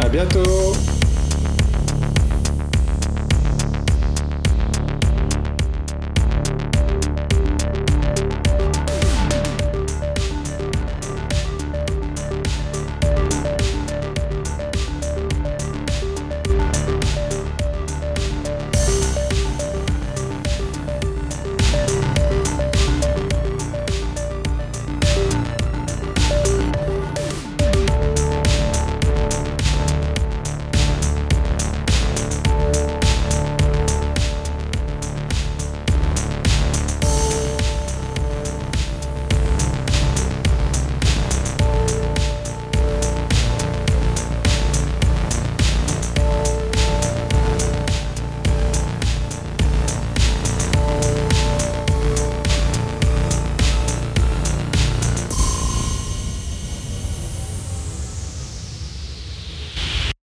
À bientôt.